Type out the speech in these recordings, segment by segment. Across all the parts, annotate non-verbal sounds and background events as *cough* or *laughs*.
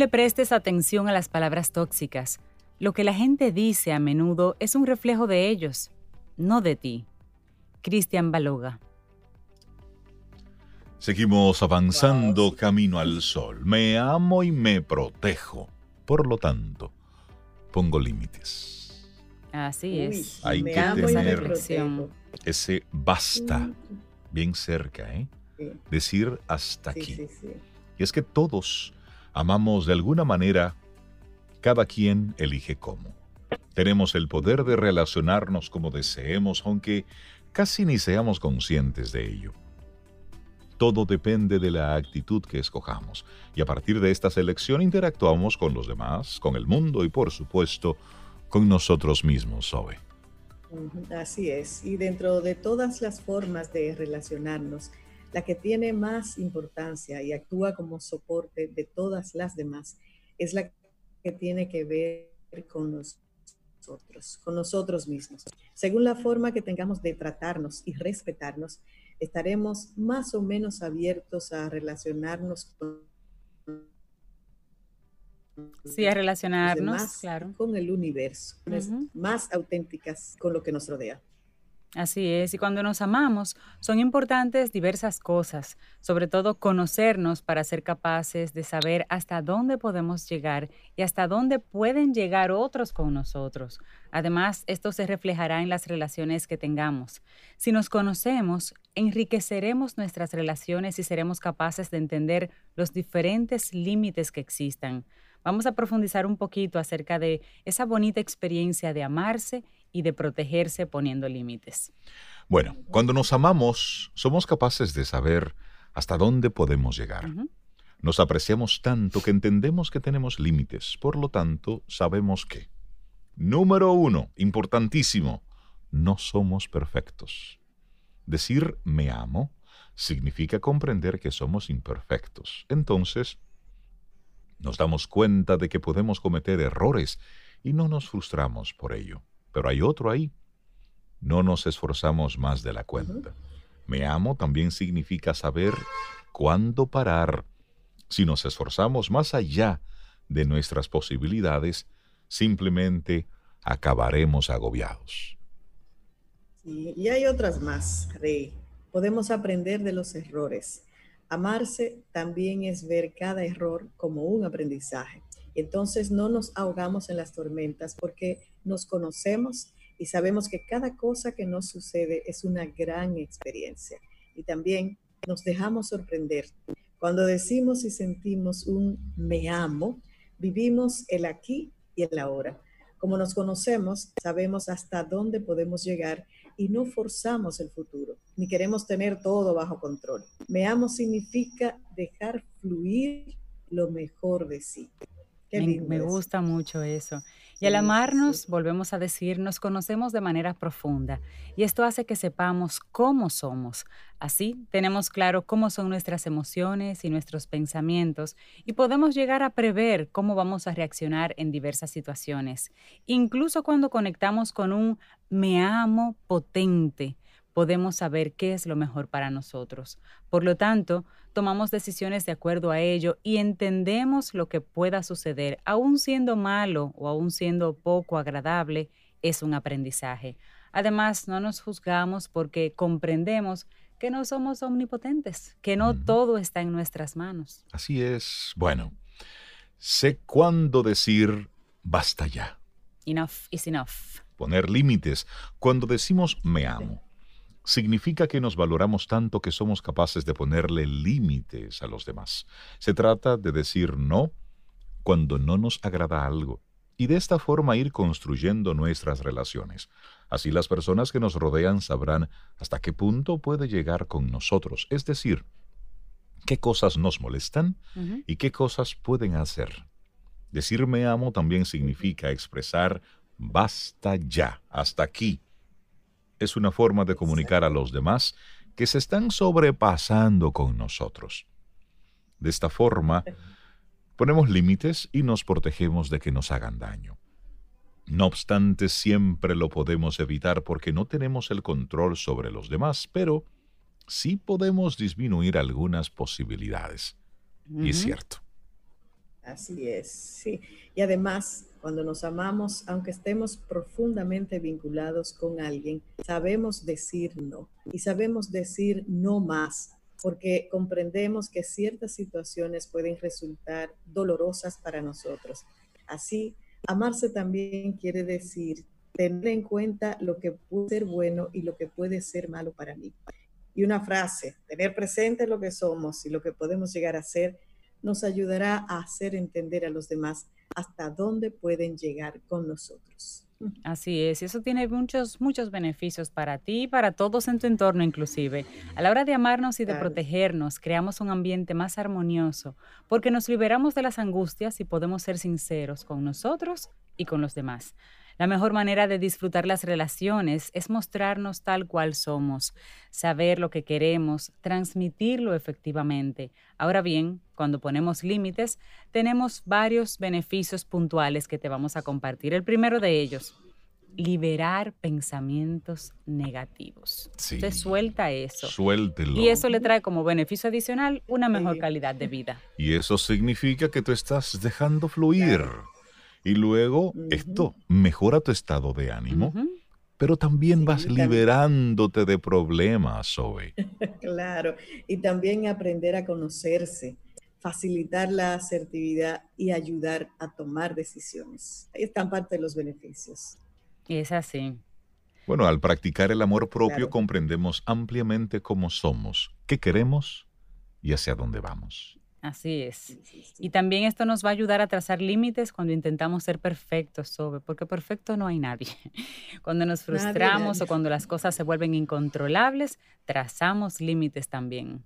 Le prestes atención a las palabras tóxicas. Lo que la gente dice a menudo es un reflejo de ellos, no de ti. Cristian Baloga. Seguimos avanzando camino al sol. Me amo y me protejo. Por lo tanto, pongo límites. Así es. Hay que tener ese basta bien cerca, ¿eh? Decir hasta aquí. y es que todos amamos de alguna manera, cada quien elige cómo. Tenemos el poder de relacionarnos como deseemos, aunque casi ni seamos conscientes de ello. Todo depende de la actitud que escojamos. Y a partir de esta selección interactuamos con los demás, con el mundo y por supuesto con nosotros mismos, Zoe. Así es. Y dentro de todas las formas de relacionarnos, la que tiene más importancia y actúa como soporte de todas las demás es la que tiene que ver con nosotros, con nosotros mismos. Según la forma que tengamos de tratarnos y respetarnos, estaremos más o menos abiertos a relacionarnos con Sí, a relacionarnos, claro. Con el universo, más auténticas con lo que nos rodea. Así es, y cuando nos amamos son importantes diversas cosas, sobre todo conocernos para ser capaces de saber hasta dónde podemos llegar y hasta dónde pueden llegar otros con nosotros. Además, esto se reflejará en las relaciones que tengamos. Si nos conocemos, enriqueceremos nuestras relaciones y seremos capaces de entender los diferentes límites que existan. Vamos a profundizar un poquito acerca de esa bonita experiencia de amarse y de protegerse poniendo límites. Bueno, cuando nos amamos, somos capaces de saber hasta dónde podemos llegar. Nos apreciamos tanto que entendemos que tenemos límites, por lo tanto, sabemos que. Número uno, importantísimo, no somos perfectos. Decir me amo significa comprender que somos imperfectos. Entonces, nos damos cuenta de que podemos cometer errores y no nos frustramos por ello. Pero hay otro ahí. No nos esforzamos más de la cuenta. Me amo también significa saber cuándo parar. Si nos esforzamos más allá de nuestras posibilidades, simplemente acabaremos agobiados. y hay otras más, Rey. Podemos aprender de los errores. Amarse también es ver cada error como un aprendizaje. Entonces no nos ahogamos en las tormentas porque nos conocemos y sabemos que cada cosa que nos sucede es una gran experiencia. Y también nos dejamos sorprender. Cuando decimos y sentimos un me amo, vivimos el aquí y el ahora. Como nos conocemos, sabemos hasta dónde podemos llegar y no forzamos el futuro, ni queremos tener todo bajo control. Me amo significa dejar fluir lo mejor de sí. me, gusta mucho eso. Y al amarnos, volvemos a decir, nos conocemos de manera profunda y esto hace que sepamos cómo somos. Así tenemos claro cómo son nuestras emociones y nuestros pensamientos y podemos llegar a prever cómo vamos a reaccionar en diversas situaciones. Incluso cuando conectamos con un me amo potente, podemos saber qué es lo mejor para nosotros. Por lo tanto, tomamos decisiones de acuerdo a ello y entendemos lo que pueda suceder, aun siendo malo o aun siendo poco agradable, es un aprendizaje. Además, no nos juzgamos porque comprendemos que no somos omnipotentes, que no todo está en nuestras manos. Así es. Bueno, sé cuándo decir basta ya. Enough is enough. Poner límites. Cuando decimos me amo, significa que nos valoramos tanto que somos capaces de ponerle límites a los demás. Se trata de decir no cuando no nos agrada algo y de esta forma ir construyendo nuestras relaciones. Así las personas que nos rodean sabrán hasta qué punto puede llegar con nosotros, es decir, qué cosas nos molestan y qué cosas pueden hacer. Decir me amo también significa expresar basta ya, hasta aquí. Es una forma de comunicar a los demás que se están sobrepasando con nosotros. De esta forma, ponemos límites y nos protegemos de que nos hagan daño. No obstante, siempre lo podemos evitar porque no tenemos el control sobre los demás, pero sí podemos disminuir algunas posibilidades. Y es cierto. Así es, sí. Y además, cuando nos amamos, aunque estemos profundamente vinculados con alguien, sabemos decir no y sabemos decir no más, porque comprendemos que ciertas situaciones pueden resultar dolorosas para nosotros. Así, amarse también quiere decir tener en cuenta lo que puede ser bueno y lo que puede ser malo para mí. Y una frase, tener presente lo que somos y lo que podemos llegar a ser nos ayudará a hacer entender a los demás hasta dónde pueden llegar con nosotros. Así es, y eso tiene muchos, muchos beneficios para ti y para todos en tu entorno inclusive. A la hora de amarnos y de protegernos, creamos un ambiente más armonioso, porque nos liberamos de las angustias y podemos ser sinceros con nosotros y con los demás. La mejor manera de disfrutar las relaciones es mostrarnos tal cual somos, saber lo que queremos, transmitirlo efectivamente. Ahora bien, cuando ponemos límites, tenemos varios beneficios puntuales que te vamos a compartir. El primero de ellos, liberar pensamientos negativos. Sí. Usted suelta eso. Suéltelo. Y eso le trae como beneficio adicional una mejor calidad de vida. Y eso significa que tú estás dejando fluir. Y luego esto mejora tu estado de ánimo, pero también vas liberándote de problemas, Zoe. *laughs* claro, y también aprender a conocerse, facilitar la asertividad y ayudar a tomar decisiones. Ahí están parte de los beneficios. Es así. Bueno, al practicar el amor propio comprendemos ampliamente cómo somos, qué queremos y hacia dónde vamos. Así es. Y también esto nos va a ayudar a trazar límites cuando intentamos ser perfectos, sobre, porque perfecto no hay nadie. *laughs* Cuando nos frustramos o cuando las cosas se vuelven incontrolables, trazamos límites también.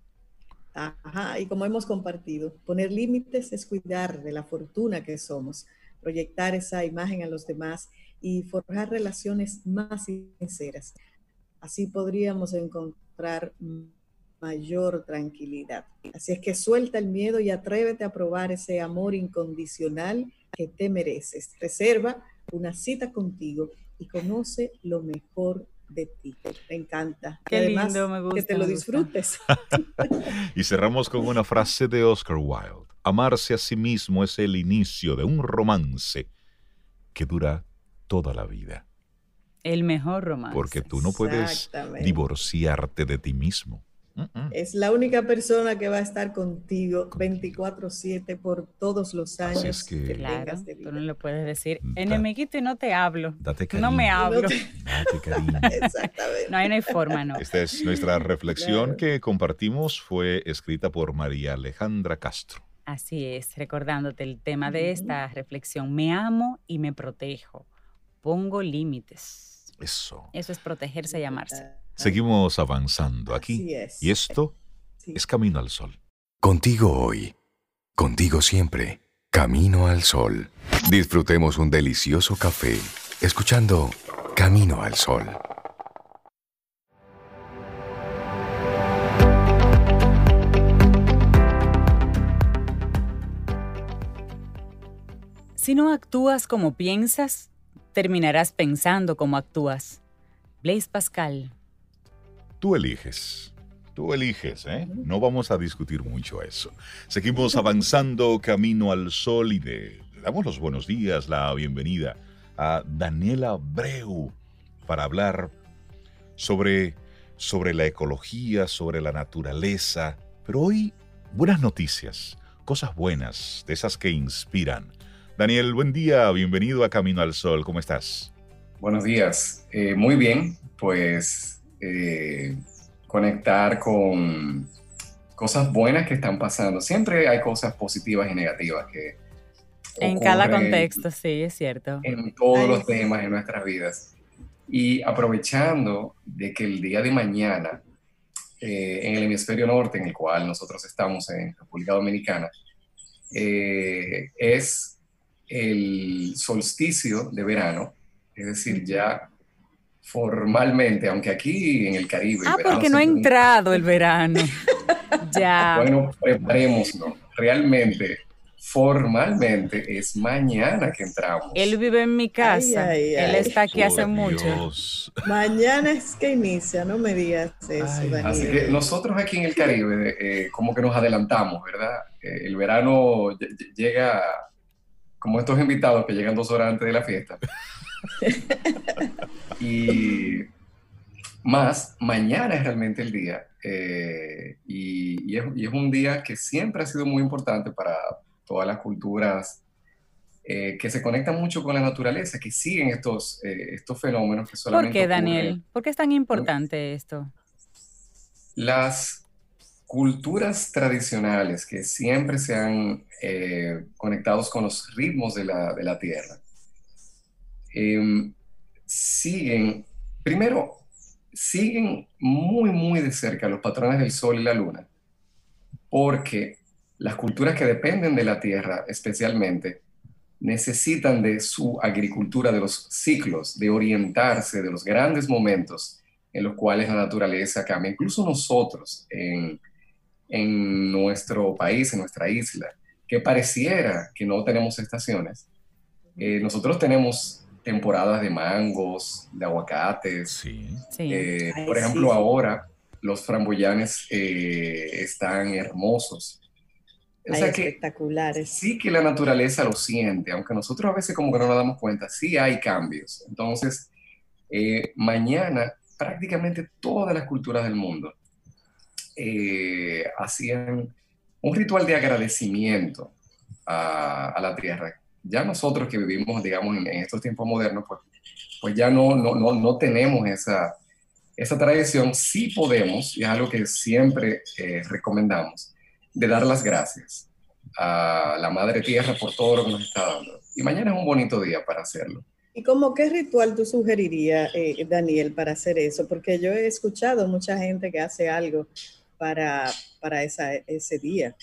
Ajá, y como hemos compartido, poner límites es cuidar de la fortuna que somos, proyectar esa imagen a los demás y forjar relaciones más sinceras. Así podríamos encontrar mayor tranquilidad. Así es que suelta el miedo y atrévete a probar ese amor incondicional que te mereces. Reserva una cita contigo y conoce lo mejor de ti. Me encanta. Qué lindo, me gusta. Que te lo disfrutes. *laughs* y cerramos con una frase de Oscar Wilde. Amarse a sí mismo es el inicio de un romance que dura toda la vida. El mejor romance. Porque tú no puedes divorciarte de ti mismo. Es la única persona que va a estar contigo 24/7 por todos los años que, claro, Tú no le puedes decir, enemiguito y no te hablo. No me hablo. Date *laughs* cariño. *laughs* Exactamente. No, hay, no hay forma, no. Esta es nuestra reflexión que compartimos. Fue escrita por María Alejandra Castro. Así es, recordándote el tema de esta reflexión. Me amo y me protejo. Pongo límites. Eso. Eso es protegerse y amarse. Seguimos avanzando aquí y esto es Camino al Sol. Contigo hoy, contigo siempre, Camino al Sol. Disfrutemos un delicioso café escuchando Camino al Sol. Si no actúas como piensas, terminarás pensando como actúas. Blaise Pascal Tú eliges. Tú eliges, ¿eh? No vamos a discutir mucho eso. Seguimos avanzando camino al sol y le damos los buenos días, la bienvenida a Daniela Breu para hablar sobre, sobre la ecología, sobre la naturaleza. Pero hoy, buenas noticias, cosas buenas, de esas que inspiran. Daniel, buen día, bienvenido a Camino al Sol, ¿cómo estás? Buenos días, eh, muy bien, pues eh, conectar con cosas buenas que están pasando. Siempre hay cosas positivas y negativas que... En cada contexto, sí, es cierto. En todos los temas en nuestras vidas. Y aprovechando de que el día de mañana eh, en el hemisferio norte, en el cual nosotros estamos en República Dominicana, eh, es el solsticio de verano, es decir, ya formalmente, aunque aquí en el Caribe. Ah, porque no ha entrado el verano. *laughs* ya. Bueno, preparémonos. Realmente formalmente es mañana que entramos. Él vive en mi casa. Él está aquí hace mucho. Mañana es que inicia, no me digas eso. así que nosotros aquí en el Caribe, eh, como que nos adelantamos, ¿verdad? Eh, el verano llega como estos invitados que llegan dos horas antes de la fiesta. *laughs* y más, mañana es realmente el día. Eh, y, es, y, es, un día que siempre ha sido muy importante para, todas las culturas eh, que se conectan mucho con la naturaleza, que siguen estos, eh, estos fenómenos que solamente... ¿Por qué, Daniel? ¿Por qué es tan importante esto? Las culturas tradicionales que siempre se han conectados con los ritmos de la, de la tierra, em, siguen, primero, siguen muy, muy de cerca los patrones del sol y la luna, porque las culturas que dependen de la tierra especialmente necesitan de su agricultura, de los ciclos, de orientarse, de los grandes momentos en los cuales la naturaleza cambia. Incluso nosotros en, nuestro país, en nuestra isla, que pareciera que no tenemos estaciones, eh, nosotros tenemos temporadas de mangos, de aguacates. Sí. Eh, por ejemplo, ahora los framboyanes eh, están hermosos espectaculares. sí que la naturaleza lo siente, aunque nosotros a veces como que no nos damos cuenta, sí hay cambios. Entonces, eh, mañana prácticamente todas las culturas del mundo eh, hacían un ritual de agradecimiento a, la tierra. Ya nosotros que vivimos, digamos, en, estos tiempos modernos, pues, pues ya no, no, no, no tenemos esa, esa tradición. Sí podemos, y es algo que siempre eh, recomendamos, de dar las gracias a la Madre Tierra por todo lo que nos está dando. Y mañana es un bonito día para hacerlo. ¿Y como qué ritual tú sugerirías, eh, Daniel, para hacer eso? Porque yo he escuchado mucha gente que hace algo para, para ese día.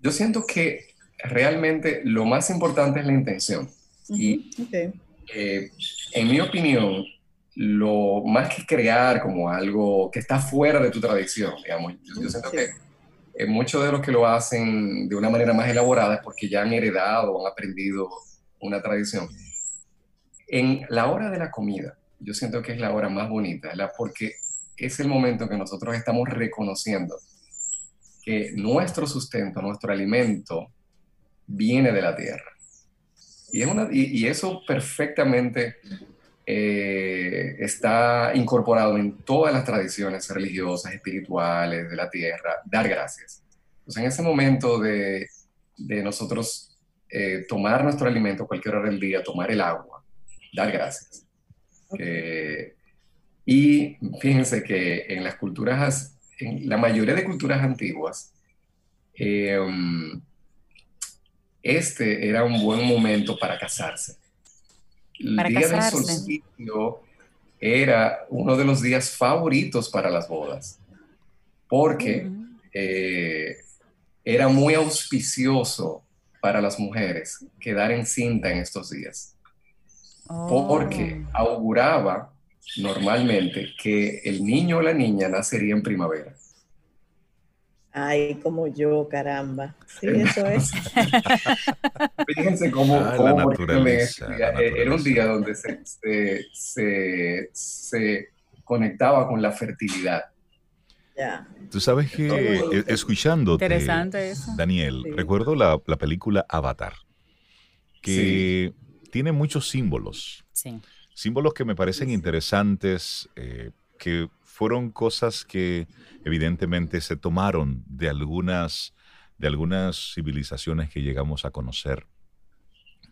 Yo siento que realmente lo más importante es la intención. Y eh, en mi opinión, lo más que crear como algo que está fuera de tu tradición, digamos, yo, siento que eh, muchos de los que lo hacen de una manera más elaborada es porque ya han heredado o han aprendido una tradición. En la hora de la comida, yo siento que es la hora más bonita, porque es el momento que nosotros estamos reconociendo que nuestro sustento, nuestro alimento, viene de la tierra. Y, es una, y eso perfectamente eh, está incorporado en todas las tradiciones religiosas, espirituales de la tierra, dar gracias. Entonces, en ese momento de, de nosotros eh, tomar nuestro alimento cualquier hora del día, tomar el agua, dar gracias. Eh, y fíjense que en las culturas, en la mayoría de culturas antiguas, este era un buen momento para casarse el día del solsticio era uno de los días favoritos para las bodas, porque eh, era muy auspicioso para las mujeres quedar encinta en estos días, porque oh. auguraba normalmente que el niño o la niña nacería en primavera. Ay, como yo, caramba. Sí, eso es. *laughs* Fíjense cómo, ah, era un día donde se, se, conectaba con la fertilidad. Ya. Tú sabes que, eh, escuchándote, Daniel, recuerdo la, película Avatar, que tiene muchos símbolos. Sí. Símbolos que me parecen interesantes, eh, que fueron cosas que evidentemente se tomaron de algunas, de algunas civilizaciones que llegamos a conocer.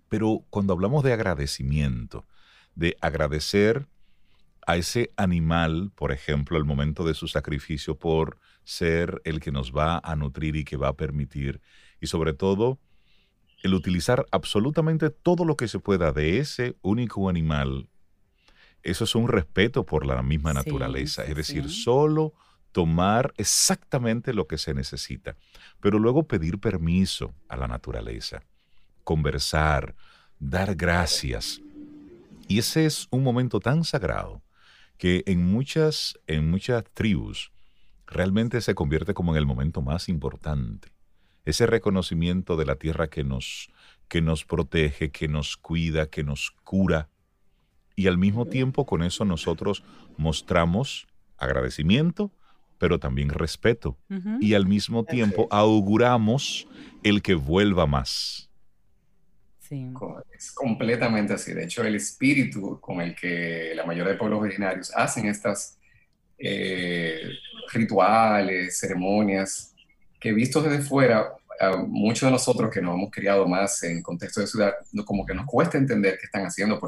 Pero cuando hablamos de agradecimiento, de agradecer a ese animal, por ejemplo, el momento de su sacrificio por ser el que nos va a nutrir y que va a permitir, y sobre todo, el utilizar absolutamente todo lo que se pueda de ese único animal eso es un respeto por la misma naturaleza. es decir, solo tomar exactamente lo que se necesita, pero luego pedir permiso a la naturaleza, conversar, dar gracias. Y ese es un momento tan sagrado que en muchas, en muchas tribus realmente se convierte como en el momento más importante. Ese reconocimiento de la tierra que nos, que nos protege, que nos cuida, que nos cura. Y al mismo tiempo con eso nosotros mostramos agradecimiento, pero también respeto. Y al mismo tiempo auguramos el que vuelva más. Sí. Es completamente así. De hecho, el espíritu con el que la mayoría de pueblos originarios hacen estas eh, rituales, ceremonias, que vistos desde fuera, muchos de nosotros que nos hemos criado más en contexto de ciudad, como que nos cuesta entender qué están haciendo,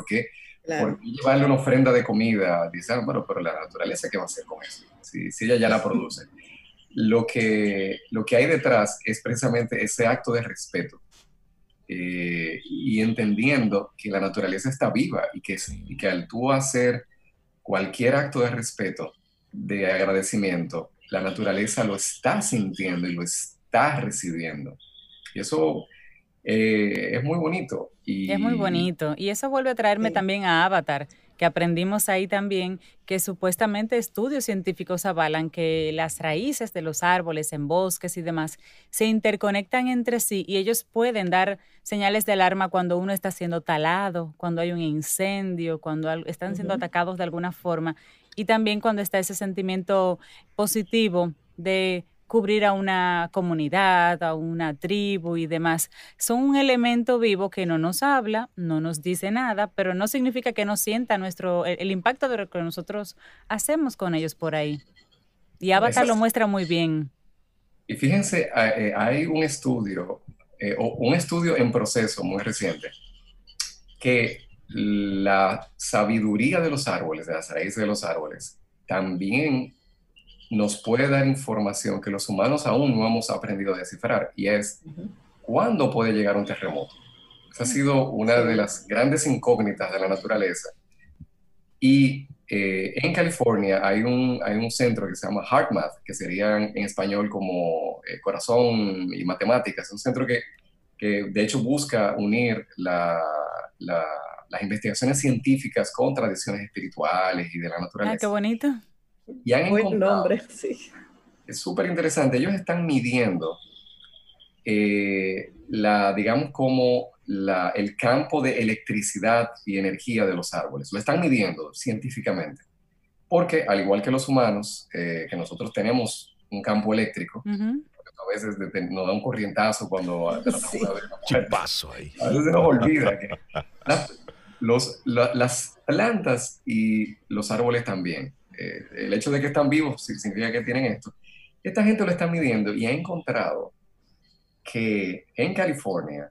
por qué, llevarle una ofrenda de comida, dicen, ah, bueno, pero la naturaleza, ¿qué va a hacer con eso? Si, si ella ya la produce. Lo que, lo que hay detrás es precisamente ese acto de respeto eh, y entendiendo que la naturaleza está viva y que, y que al tú hacer cualquier acto de respeto, de agradecimiento, la naturaleza lo está sintiendo y lo está recibiendo. Y eso eh, es muy bonito. Y, es muy bonito. Y eso vuelve a traerme también a Avatar, que aprendimos ahí también que supuestamente estudios científicos avalan que las raíces de los árboles en bosques y demás se interconectan entre sí y ellos pueden dar señales de alarma cuando uno está siendo talado, cuando hay un incendio, cuando están siendo atacados de alguna forma y también cuando está ese sentimiento positivo de cubrir a una comunidad, a una tribu y demás. Son un elemento vivo que no nos habla, no nos dice nada, pero no significa que no sienta nuestro, el, impacto de lo que nosotros hacemos con ellos por ahí. Y Avatar lo muestra muy bien. Y fíjense, eh, hay un estudio, eh, un estudio en proceso muy reciente, que la sabiduría de los árboles, de las raíces de los árboles, también nos puede dar información que los humanos aún no hemos aprendido a descifrar y es cuándo puede llegar un terremoto. Esa ha sido una de las grandes incógnitas de la naturaleza. Y eh, en California hay un, hay un centro que se llama HeartMath, que sería en, español como eh, corazón y matemáticas. Es un centro que, que de hecho busca unir la, las investigaciones científicas con tradiciones espirituales y de la naturaleza. Ah, qué bonito. Y han Buen nombre, *laughs* sí. Es súper interesante. Ellos están midiendo eh, la, digamos, como la, el campo de electricidad y energía de los árboles. Lo están midiendo científicamente. Porque, al igual que los humanos, eh, que nosotros tenemos un campo eléctrico, a veces nos da un corrientazo cuando... *laughs* Sí. Chipazo ahí. A veces se nos olvida que los, las plantas y los árboles también eh, el hecho de que están vivos significa que tienen esto. Esta gente lo está midiendo y ha encontrado que en California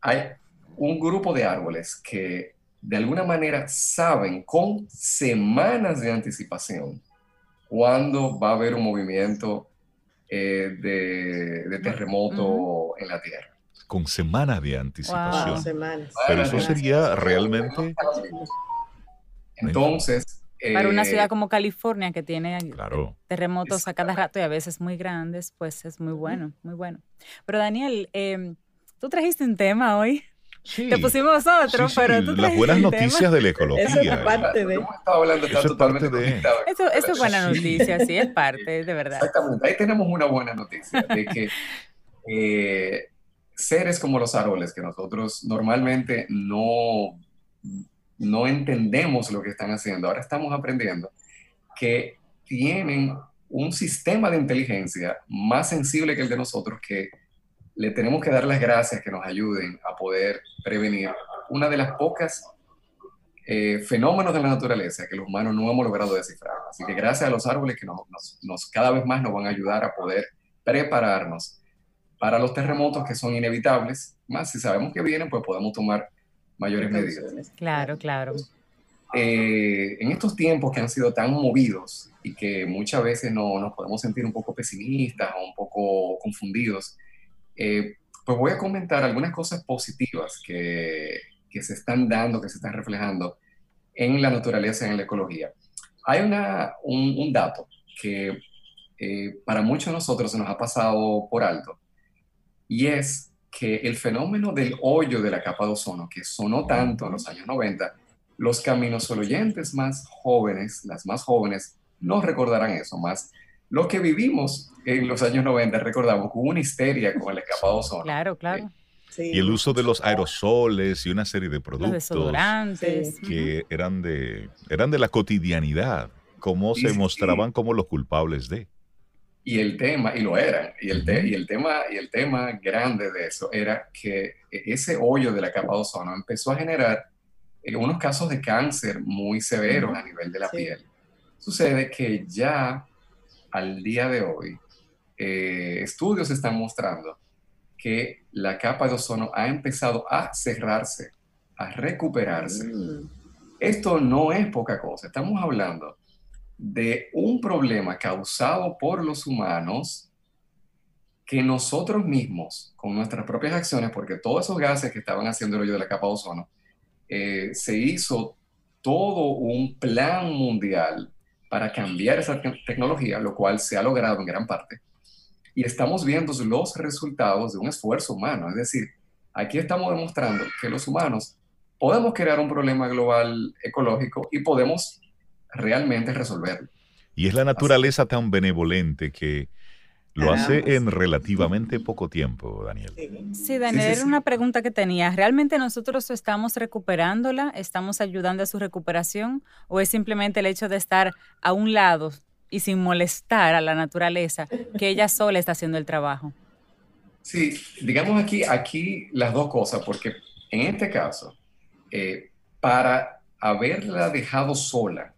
hay un grupo de árboles que de alguna manera saben con semanas de anticipación cuándo va a haber un movimiento eh, de, terremoto en la Tierra. Con semanas de anticipación. Pero eso sería realmente... Entonces, para una ciudad eh, como California que tiene terremotos a cada rato y a veces muy grandes, pues es muy bueno, muy bueno. Pero Daniel, em, tú trajiste un tema hoy. Sí, Te pusimos otro, pero tú Las buenas noticias de la ecología. Eso es parte de. Eso es parte de. Eso, eso es buena noticia, sí, es parte, de verdad. Exactamente. Ahí tenemos una buena noticia de que eh, seres como los árboles, que nosotros normalmente no no entendemos lo que están haciendo. Ahora estamos aprendiendo que tienen un sistema de inteligencia más sensible que el de nosotros que le tenemos que dar las gracias que nos ayuden a poder prevenir una de las pocas eh, fenómenos de la naturaleza que los humanos no hemos logrado descifrar. Así que gracias a los árboles que nos, cada vez más nos van a ayudar a poder prepararnos para los terremotos que son inevitables, más si sabemos que vienen, pues podemos tomar mayores medidas. Claro, claro. Eh, en estos tiempos que han sido tan movidos y que muchas veces no, nos podemos sentir un poco pesimistas o un poco confundidos, eh, pues voy a comentar algunas cosas positivas que, que, se están dando, que se están reflejando en la naturaleza, en la ecología. Hay una, un, un dato que eh, para muchos de nosotros se nos ha pasado por alto, y es que el fenómeno del hoyo de la capa de ozono, que sonó tanto en los años 90, los caminos oyentes más jóvenes, las más jóvenes, no recordarán eso más. Lo que vivimos en los años 90, recordamos, hubo una histeria con el escapado ozono. Claro, claro. Y el uso de los aerosoles y una serie de productos desodorantes. que eran, de, eran de la cotidianidad, como se mostraban como los culpables de. Y el tema, y lo eran, y el, y el, tema, y el tema grande de eso era que ese hoyo de la capa de ozono empezó a generar eh, unos casos de cáncer muy severos a nivel de la piel. Sucede que ya al día de hoy, eh, estudios están mostrando que la capa de ozono ha empezado a cerrarse, a recuperarse. Mm. Esto no es poca cosa, estamos hablando de un problema causado por los humanos que nosotros mismos, con nuestras propias acciones, porque todos esos gases que estaban haciendo el hoyo de la capa de ozono, eh, se hizo todo un plan mundial para cambiar esa tecnología, lo cual se ha logrado en gran parte. Y estamos viendo los resultados de un esfuerzo humano. Es decir, aquí estamos demostrando que los humanos podemos crear un problema global ecológico y podemos realmente resolverlo. Y es la naturaleza tan benevolente que lo hace en relativamente poco tiempo, Daniel. Sí, Daniel, era una pregunta que tenía. ¿Realmente nosotros estamos recuperándola? ¿Estamos ayudando a su recuperación? ¿O es simplemente el hecho de estar a un lado y sin molestar a la naturaleza que ella sola está haciendo el trabajo? Sí, digamos aquí, aquí las dos cosas, porque en este caso, eh, para haberla dejado sola,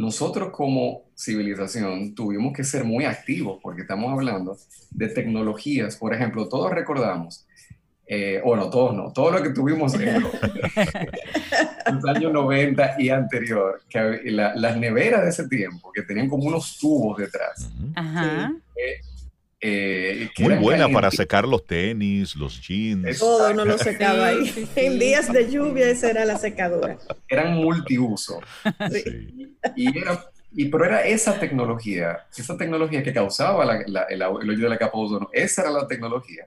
nosotros como civilización tuvimos que ser muy activos porque estamos hablando de tecnologías. Por ejemplo, todos recordamos, eh, o no, todos no, todo lo que tuvimos en los, *laughs* años 90 y anterior, que las neveras de ese tiempo, que tenían como unos tubos detrás. Ajá. Eh, Muy buena para secar los tenis, los jeans. Todo no lo *laughs* secaba ahí. en días de lluvia esa era la secadora. Eran multiuso. Y, era, y, pero era esa tecnología, esa tecnología que causaba el, hoyo de la capa de ozono, esa era la tecnología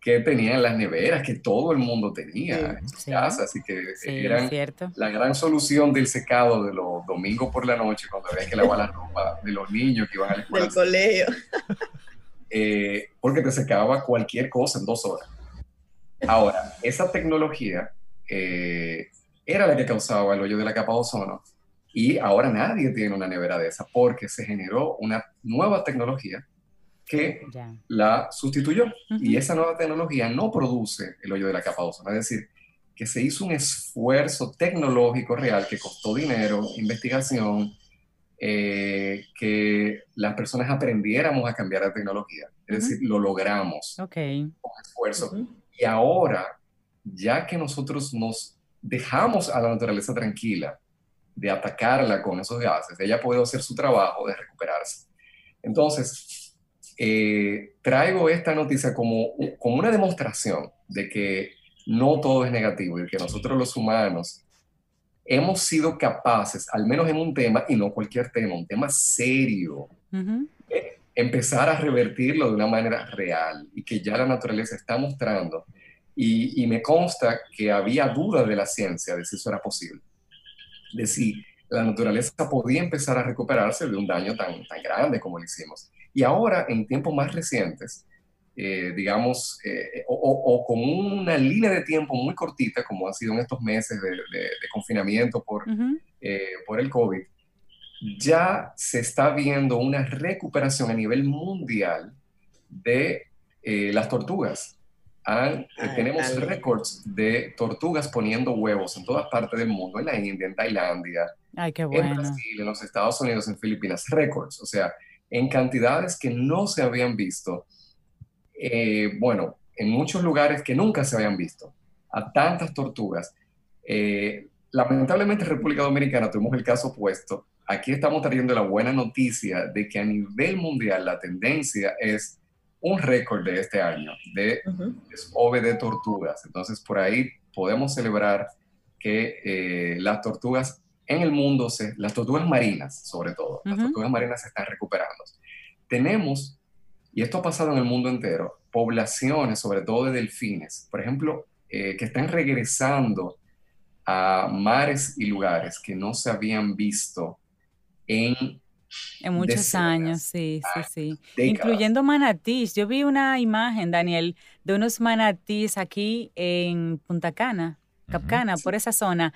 que tenían las neveras, que todo el mundo tenía en sus casas, así que eran la gran solución del secado de los domingos por la noche, cuando había que lavar la ropa de los niños que iban a la escuela. Del colegio. *laughs* Eh, porque te secaba cualquier cosa en dos horas. Ahora, esa tecnología eh, era la que causaba el hoyo de la capa de ozono y ahora nadie tiene una nevera de esa porque se generó una nueva tecnología que la sustituyó. Y esa nueva tecnología no produce el hoyo de la capa de ozono. Es decir, que se hizo un esfuerzo tecnológico real que costó dinero, investigación, eh, que las personas aprendiéramos a cambiar la tecnología. Es decir, lo logramos con esfuerzo. Y ahora, ya que nosotros nos dejamos a la naturaleza tranquila de atacarla con esos gases, ella puede hacer su trabajo de recuperarse. Entonces, eh, traigo esta noticia como, como una demostración de que no todo es negativo y que nosotros los humanos hemos sido capaces, al menos en un tema, y no cualquier tema, un tema serio, empezar a revertirlo de una manera real y que ya la naturaleza está mostrando. Y, me consta que había duda de la ciencia de si eso era posible, de si la naturaleza podía empezar a recuperarse de un daño tan, tan grande como lo hicimos. Y ahora, en tiempos más recientes, eh, digamos, eh, o, con una línea de tiempo muy cortita, como ha sido en estos meses de, confinamiento por, eh, por el COVID, ya se está viendo una recuperación a nivel mundial de las tortugas. tenemos récords de tortugas poniendo huevos en todas partes del mundo, en la India, en Tailandia, en Brasil, en los Estados Unidos, en Filipinas, récords, o sea, en cantidades que no se habían visto eh, bueno, en muchos lugares que nunca se habían visto, a tantas tortugas. Eh, lamentablemente en República Dominicana tuvimos el caso opuesto. Aquí estamos trayendo la buena noticia de que a nivel mundial la tendencia es un récord de este año de uh de tortugas. Entonces por ahí podemos celebrar que eh, las tortugas en el mundo, se, las tortugas marinas sobre todo, las tortugas marinas se están recuperando. tenemos, y esto ha pasado en el mundo entero, poblaciones, sobre todo de delfines, por ejemplo, eh, que están regresando a mares y lugares que no se habían visto en en muchos años, sí, sí, sí. Incluyendo manatís. Yo vi una imagen, Daniel, de unos manatís aquí en Punta Cana, Capcana, por esa zona.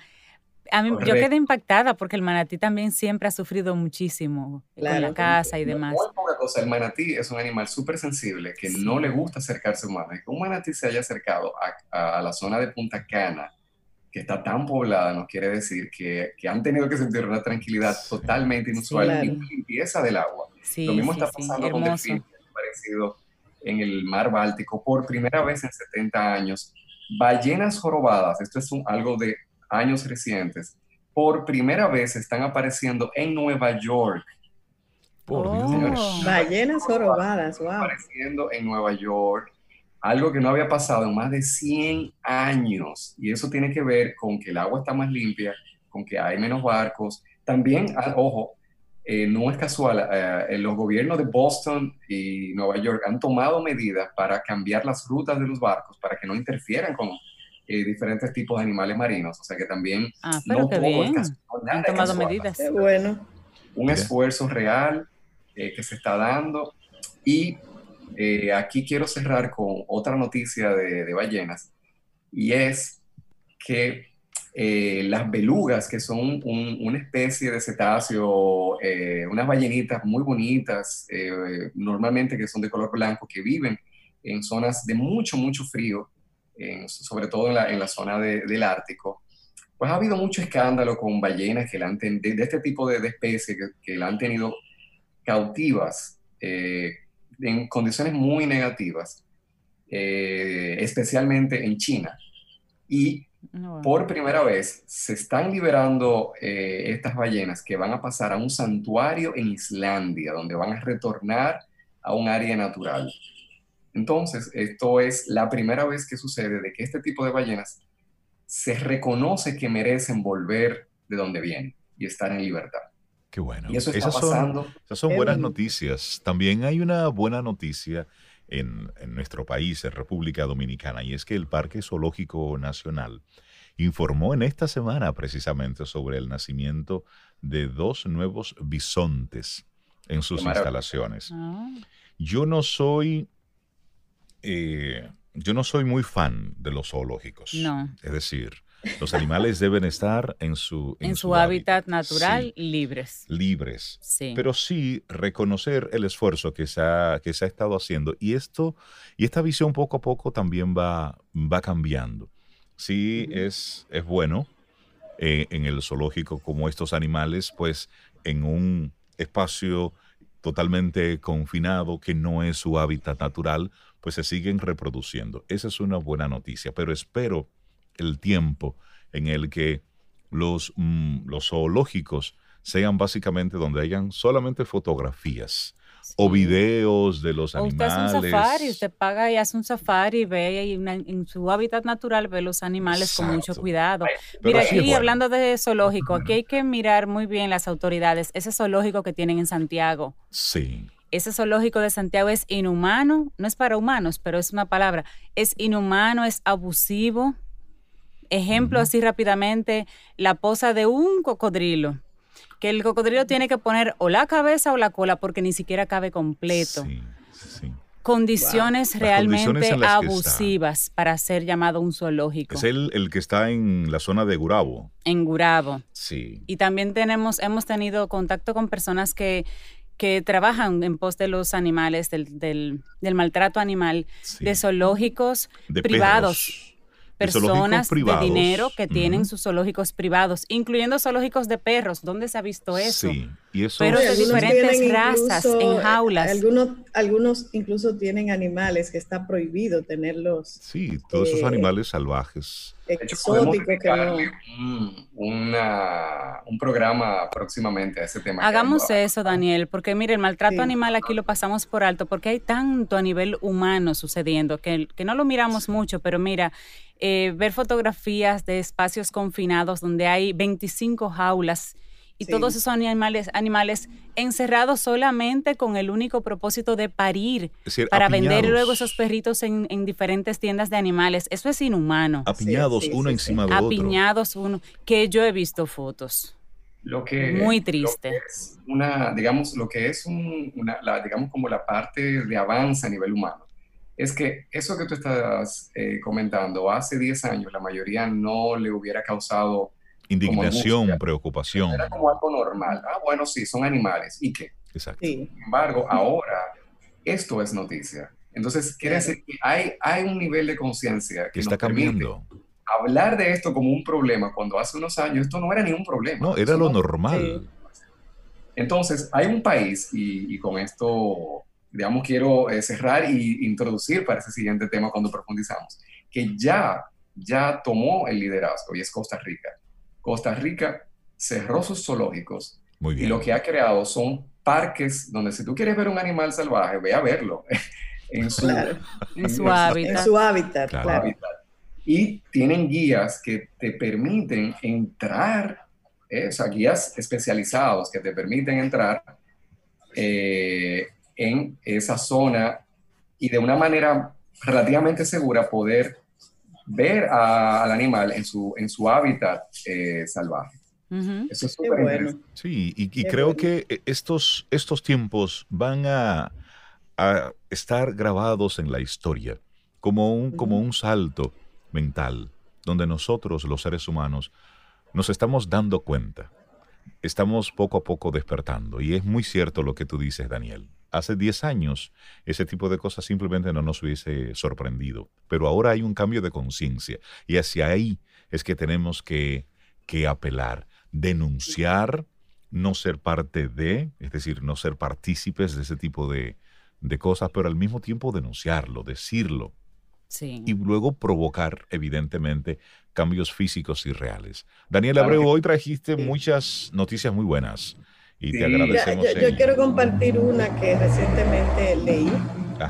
A mí, yo quedé impactada porque el manatí también siempre ha sufrido muchísimo con la casa y demás. cosa, el manatí es un animal súper sensible que no le gusta acercarse a humanos. Que un manatí se haya acercado a, a, la zona de Punta Cana que está tan poblada nos quiere decir que, que han tenido que sentir una tranquilidad totalmente inusual y limpieza del agua. Lo mismo está pasando con delfines, parecido en el mar Báltico por primera vez en 70 años. Ballenas jorobadas, esto es un, algo de años recientes, por primera vez están apareciendo en Nueva York. Por oh. Ballenas jorobadas, wow. Apareciendo en Nueva York, algo que no había pasado en más de 100 años. Y eso tiene que ver con que el agua está más limpia, con que hay menos barcos. También, ah, ojo, eh, no es casual, eh, los gobiernos de Boston y Nueva York han tomado medidas para cambiar las rutas de los barcos para que no interfieran con eh, diferentes tipos de animales marinos. O sea que también ah, no bien. han tomado medidas. bueno. Un esfuerzo real que se está dando y eh, aquí quiero cerrar con otra noticia de, ballenas y es que eh, las belugas, que son una especie de cetáceo, eh, unas ballenitas muy bonitas, normalmente que son de color blanco, que viven en zonas de mucho, mucho frío, sobre todo en la, zona del Ártico, pues ha habido mucho escándalo con ballenas que la han de, este tipo de, especies que, que, la han tenido cautivas en condiciones muy negativas, eh, especialmente en China. Y por primera vez se están liberando eh, estas ballenas que van a pasar a un santuario en Islandia, donde van a retornar a un área natural. Entonces, esto es la primera vez que sucede de que este tipo de ballenas se reconoce que merecen volver de donde vienen y estar en libertad. Qué bueno. esas Son, esas son buenas noticias. También hay una buena noticia en, nuestro país, en República Dominicana, y es que el Parque Zoológico Nacional informó en esta semana precisamente sobre el nacimiento de dos nuevos bisontes en sus instalaciones. Ah. Yo no soy... Eh, yo no soy muy fan de los zoológicos. No. Es decir, los animales *laughs* deben estar en su, en, su, hábitat, natural, libres. Libres. Sí. Pero sí reconocer el esfuerzo que se ha, que se ha estado haciendo. Y esto, y esta visión poco a poco también va, va cambiando. Sí, es, es bueno eh, en el zoológico como estos animales, pues en un espacio totalmente confinado, que no es su hábitat natural, pues se siguen reproduciendo. Esa es una buena noticia, pero espero el tiempo en el que los, mm, los zoológicos sean básicamente donde hayan solamente fotografías o videos de los animales. Usted hace un safari, usted paga y hace un safari, ve y en su hábitat natural, ve los animales con mucho cuidado. Mira, aquí hablando de zoológico, aquí hay que mirar muy bien las autoridades, ese zoológico que tienen en Santiago. Sí. Ese zoológico de Santiago es inhumano, no es para humanos, pero es una palabra, es inhumano, es abusivo, Ejemplo así rápidamente, la posa de un cocodrilo, que el cocodrilo tiene que poner o la cabeza o la cola porque ni siquiera cabe completo. Condiciones realmente abusivas para ser llamado un zoológico. Es el, el, que está en la zona de Gurabo. En Gurabo. Sí. Y también tenemos, hemos tenido contacto con personas que, que trabajan en pos de los animales, del, del, maltrato animal, de zoológicos privados personas de, dinero que tienen sus zoológicos privados, incluyendo zoológicos de perros. ¿Dónde se ha visto eso? Sí, y eso... Perros de diferentes razas en jaulas. Algunos, algunos incluso tienen animales que está prohibido tenerlos. Sí, todos esos eh, animales salvajes. Exóticos que no. un programa próximamente a ese tema. Hagamos eso, Daniel, porque mire, el maltrato animal aquí lo pasamos por alto porque hay tanto a nivel humano sucediendo que, que no lo miramos mucho, pero mira, eh, ver fotografías de espacios confinados donde hay 25 jaulas y todos esos animales, animales encerrados solamente con el único propósito de parir para vender luego esos perritos en, diferentes tiendas de animales. Eso es inhumano. Apiñados uno encima de otro. Apiñados uno, que yo he visto fotos. Lo que, Muy triste. es una, digamos, lo que es una, digamos, como la parte de avance a nivel humano, es que eso que tú estás eh, comentando, hace 10 años la mayoría no le hubiera causado Indignación, preocupación. Era como algo normal. Ah, bueno, sí, son animales. ¿Y qué? Exacto. Sin embargo, ahora esto es noticia. Entonces, quiere decir que hay, hay un nivel de conciencia que, está cambiando. Hablar de esto como un problema cuando hace unos años esto no era ni un problema. No, era lo normal. Entonces, hay un país, y, con esto, digamos, quiero eh, cerrar e introducir para ese siguiente tema cuando profundizamos, que ya, ya tomó el liderazgo y es Costa Rica. Costa Rica cerró sus zoológicos y lo que ha creado son parques donde si tú quieres ver un animal salvaje, ve a verlo *laughs* en su, hábitat. En su hábitat, Y tienen guías que te permiten entrar, eh, o sea, guías especializados que te permiten entrar eh, en esa zona y de una manera relativamente segura poder ver al animal en su, en su hábitat eh, salvaje. Eso es súper bueno. Sí, y, creo que estos, estos tiempos van a, a, estar grabados en la historia como un, como un salto mental, donde nosotros, los seres humanos, nos estamos dando cuenta, estamos poco a poco despertando. Y es muy cierto lo que tú dices, Daniel hace 10 años ese tipo de cosas simplemente no nos hubiese sorprendido. Pero ahora hay un cambio de conciencia y hacia ahí es que tenemos que, que apelar, denunciar, no ser parte de, es decir, no ser partícipes de ese tipo de, de cosas, pero al mismo tiempo denunciarlo, decirlo. Sí. Y luego provocar, evidentemente, cambios físicos y reales. Daniel Abreu, hoy trajiste muchas noticias muy buenas y te agradecemos. Yo, quiero compartir una que recientemente leí,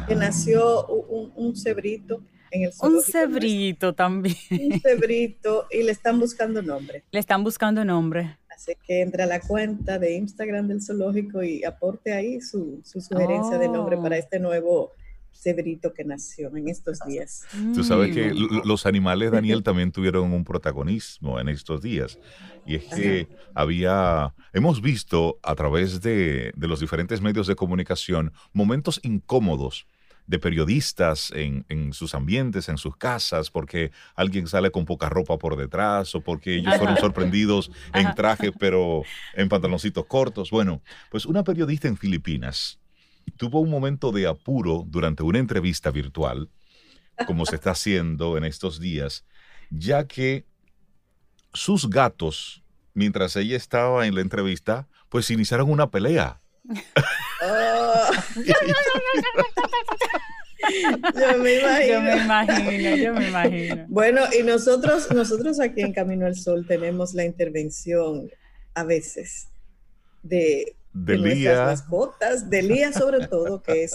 que nació un, cebrito en el Un cebrito también. Un cebrito y le están buscando nombre. Le están buscando nombre. Así que entra a la cuenta de Instagram del zoológico y aporte ahí su, sugerencia de nombre para oh. este nuevo cebrito que nació en estos días. Tú sabes que los animales, Daniel, también tuvieron un protagonismo en estos días. Y es que había, hemos visto a través de, de, los diferentes medios de comunicación momentos incómodos de periodistas en, en, sus ambientes, en sus casas, porque alguien sale con poca ropa por detrás o porque ellos fueron sorprendidos en traje pero en pantaloncitos cortos. Bueno, pues una periodista en Filipinas tuvo un momento de apuro durante una entrevista virtual, como se está haciendo en estos días, ya que sus gatos, mientras ella estaba en la entrevista, pues iniciaron una pelea. Oh. *laughs* Yo me imagino. Yo me imagino, yo me imagino. Bueno, y nosotros, nosotros aquí en Camino al Sol tenemos la intervención a veces de de, nuestras mascotas, de Lía sobre todo, que es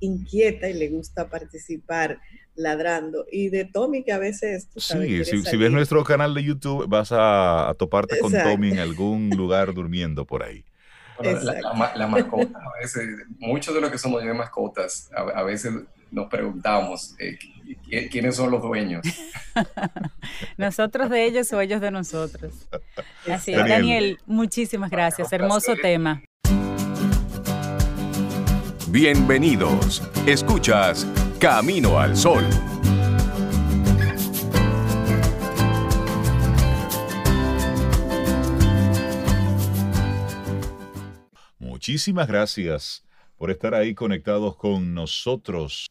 inquieta y le gusta participar ladrando, y de Tommy que a veces... sí, si, ves nuestro canal de YouTube vas a, toparte con Tommy en algún lugar durmiendo por ahí. la, mascota, a veces, muchos de los que somos de mascotas, a, veces nos preguntamos eh, quiénes son los dueños. *laughs* nosotros de ellos o ellos de nosotros. Así Daniel muchísimas gracias. Hermoso tema. Bienvenidos. Escuchas Camino al Sol. Muchísimas gracias por estar ahí conectados con nosotros.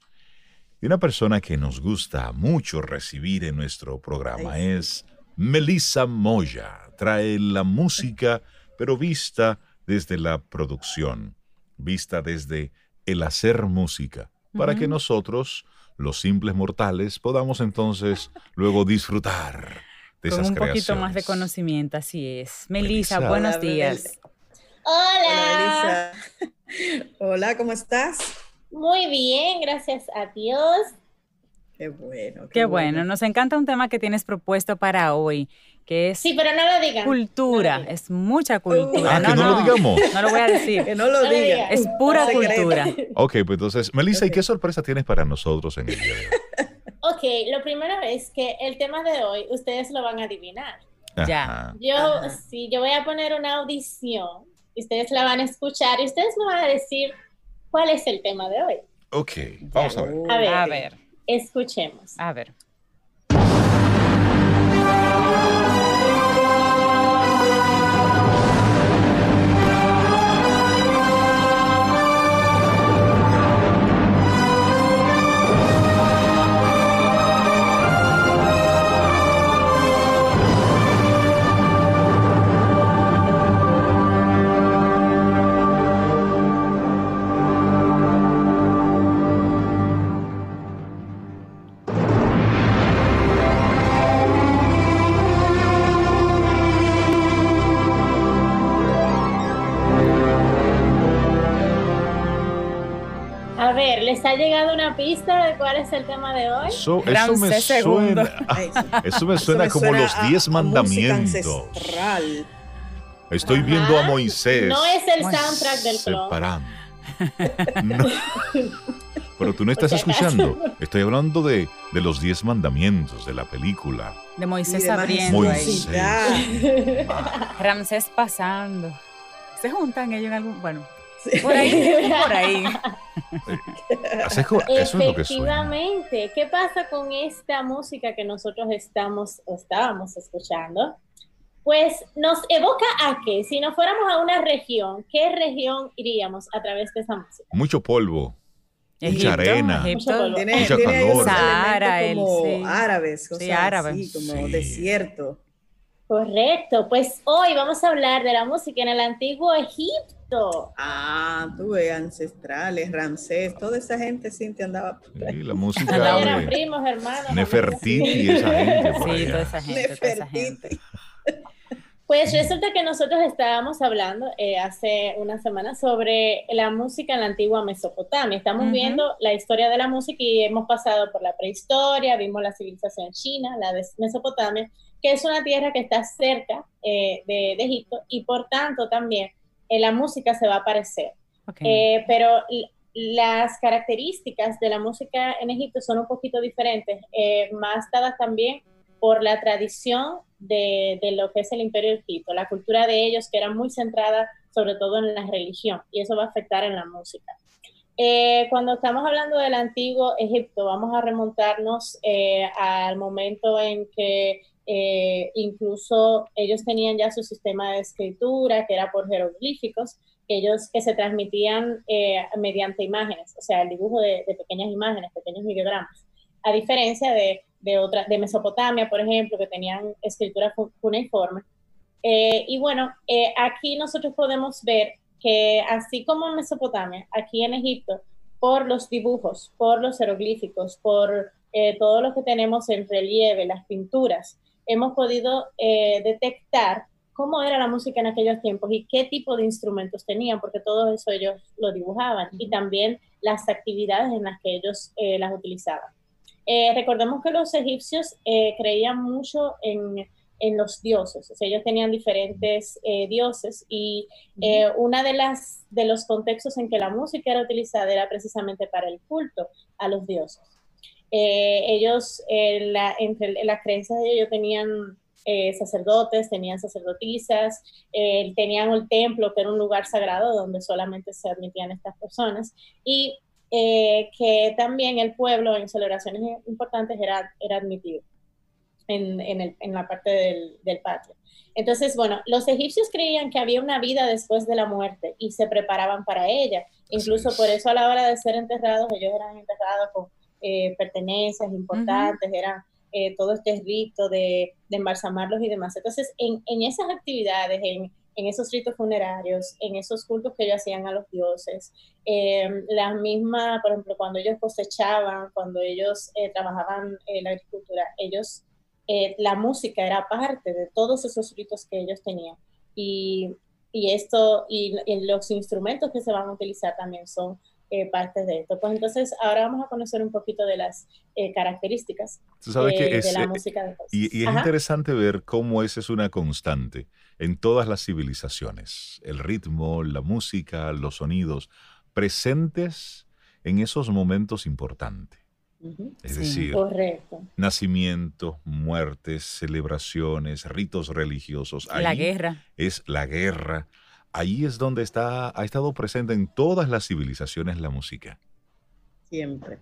Y una persona que nos gusta mucho recibir en nuestro programa es Melissa Moya. Trae la música, pero vista desde la producción, vista desde el hacer música, para que nosotros, los simples mortales, podamos entonces luego disfrutar de Con un poquito más de conocimiento, así es. Melissa, buenos días. Hola. Hola, *laughs* Hola, ¿cómo estás? Muy bien, gracias a Dios. Qué bueno. Qué, bueno. Nos encanta un tema que tienes propuesto para hoy. Que es sí, pero no lo digan. cultura, es mucha cultura. Ah, que no, lo digamos. No lo voy a decir. *laughs* que no lo diga. Es pura cultura. *laughs* Ok, pues entonces, Melissa, ¿y qué sorpresa tienes para nosotros en el día de hoy? *laughs* Ok, lo primero es que el tema de hoy ustedes lo van a adivinar. Ya. Yo, sí, yo voy a poner una audición, ustedes la van a escuchar y ustedes me van a decir cuál es el tema de hoy. Ok, vamos a ver. A ver, A ver, escuchemos. a ver. ¿Les ha llegado una pista de cuál es el tema de hoy? Eso, eso me Ramsés segundo. *laughs* suena, eso me Eso suena me como suena los a- diez a música mandamientos. ancestral. Estoy Ajá. viendo a Moisés. No es el soundtrack del clon. separando. *laughs* No. Pero tú no estás escuchando. Estoy hablando de, de los diez mandamientos de la película. De Moisés demás abriendo Moisés. ahí. *laughs* Ramsés pasando. ¿Se juntan ellos en algún...? Bueno, Sí. por ahí, *laughs* por ahí. Asejo, eso es lo que suena. Efectivamente, ¿qué pasa con esta música que nosotros estamos o estábamos escuchando? Pues nos evoca a qué? Si nos fuéramos a una región, ¿qué región iríamos a través de esa música? Mucho polvo. Egipto, arena. Mucho Egipto. Tiene, Mucha tiene calor. Sahara, elementos el- como sí. árabes, cosas Sí, árabes. así, como Sí. desierto. Correcto, pues hoy vamos a hablar de la música en el antiguo Egipto. Ah, tú ves, ancestrales, Ramsés, toda esa gente, Cintia, andaba por ahí. Sí, la No música eran de primos, hermanos. Nefertiti y esa gente por Sí, allá. toda esa gente, toda esa Nefertiti. gente. Pues resulta que nosotros estábamos hablando eh, hace una semana sobre la música en la antigua Mesopotamia. Estamos Ujú. viendo la historia de la música y hemos pasado por la prehistoria, vimos la civilización china, la de Mesopotamia, que es una tierra que está cerca eh, de, de Egipto y por tanto también eh, la música se va a parecer. Eh, pero las características de la música en Egipto son un poquito diferentes, más dadas también por la tradición de, de lo que es el imperio de Egipto, la cultura de ellos que era muy centrada sobre todo en la religión y eso va a afectar en la música. Eh, cuando estamos hablando del antiguo Egipto, vamos a remontarnos eh, al momento en que eh, incluso ellos tenían ya su sistema de escritura, que era por jeroglíficos, que ellos que se transmitían eh, mediante imágenes, o sea, el dibujo de, de pequeñas imágenes, pequeños ideogramas, a diferencia de, de, otra, de Mesopotamia, por ejemplo, que tenían escritura cu- cuneiforme. Eh, y bueno, eh, aquí nosotros podemos ver que así como en Mesopotamia, aquí en Egipto, por los dibujos, por los jeroglíficos, por eh, todo lo que tenemos en relieve, las pinturas, hemos podido eh, detectar cómo era la música en aquellos tiempos y qué tipo de instrumentos tenían, porque todo eso ellos lo dibujaban y también las actividades en las que ellos eh, las utilizaban. Eh, recordemos que los egipcios eh, creían mucho en, en, los dioses, o sea, ellos tenían diferentes dioses y una de las de los contextos en que la música era utilizada era precisamente para el culto a los dioses. Eh, ellos, la, entre las creencias de ellos tenían eh, sacerdotes, tenían sacerdotisas, eh, tenían el templo, que era un lugar sagrado donde solamente se admitían estas personas, y eh, que también el pueblo en celebraciones importantes era, era admitido en, en, el, en la parte del, del, patio. Entonces, bueno, los egipcios creían que había una vida después de la muerte y se preparaban para ella. Incluso por eso a la hora de ser enterrados, ellos eran enterrados con eh, pertenencias importantes, uh -huh. eran eh, todo este rito de, de, embalsamarlos y demás. Entonces, en, en esas actividades, en, en, esos ritos funerarios, en esos cultos que ellos hacían a los dioses, eh, la misma, por ejemplo, cuando ellos cosechaban, cuando ellos eh, trabajaban en la agricultura, ellos, eh, la música era parte de todos esos ritos que ellos tenían. Y, y esto, y, y, los instrumentos que se van a utilizar también son eh, partes de esto. Pues entonces ahora vamos a conocer un poquito de las eh, características de la música de Y, y es interesante ver cómo esa es una constante en todas las civilizaciones. El ritmo, la música, los sonidos presentes en esos momentos importantes. Es decir, nacimientos, muertes, celebraciones, ritos religiosos. la guerra. Es la guerra. Ahí es donde está, ha estado presente en todas las civilizaciones la música. Siempre.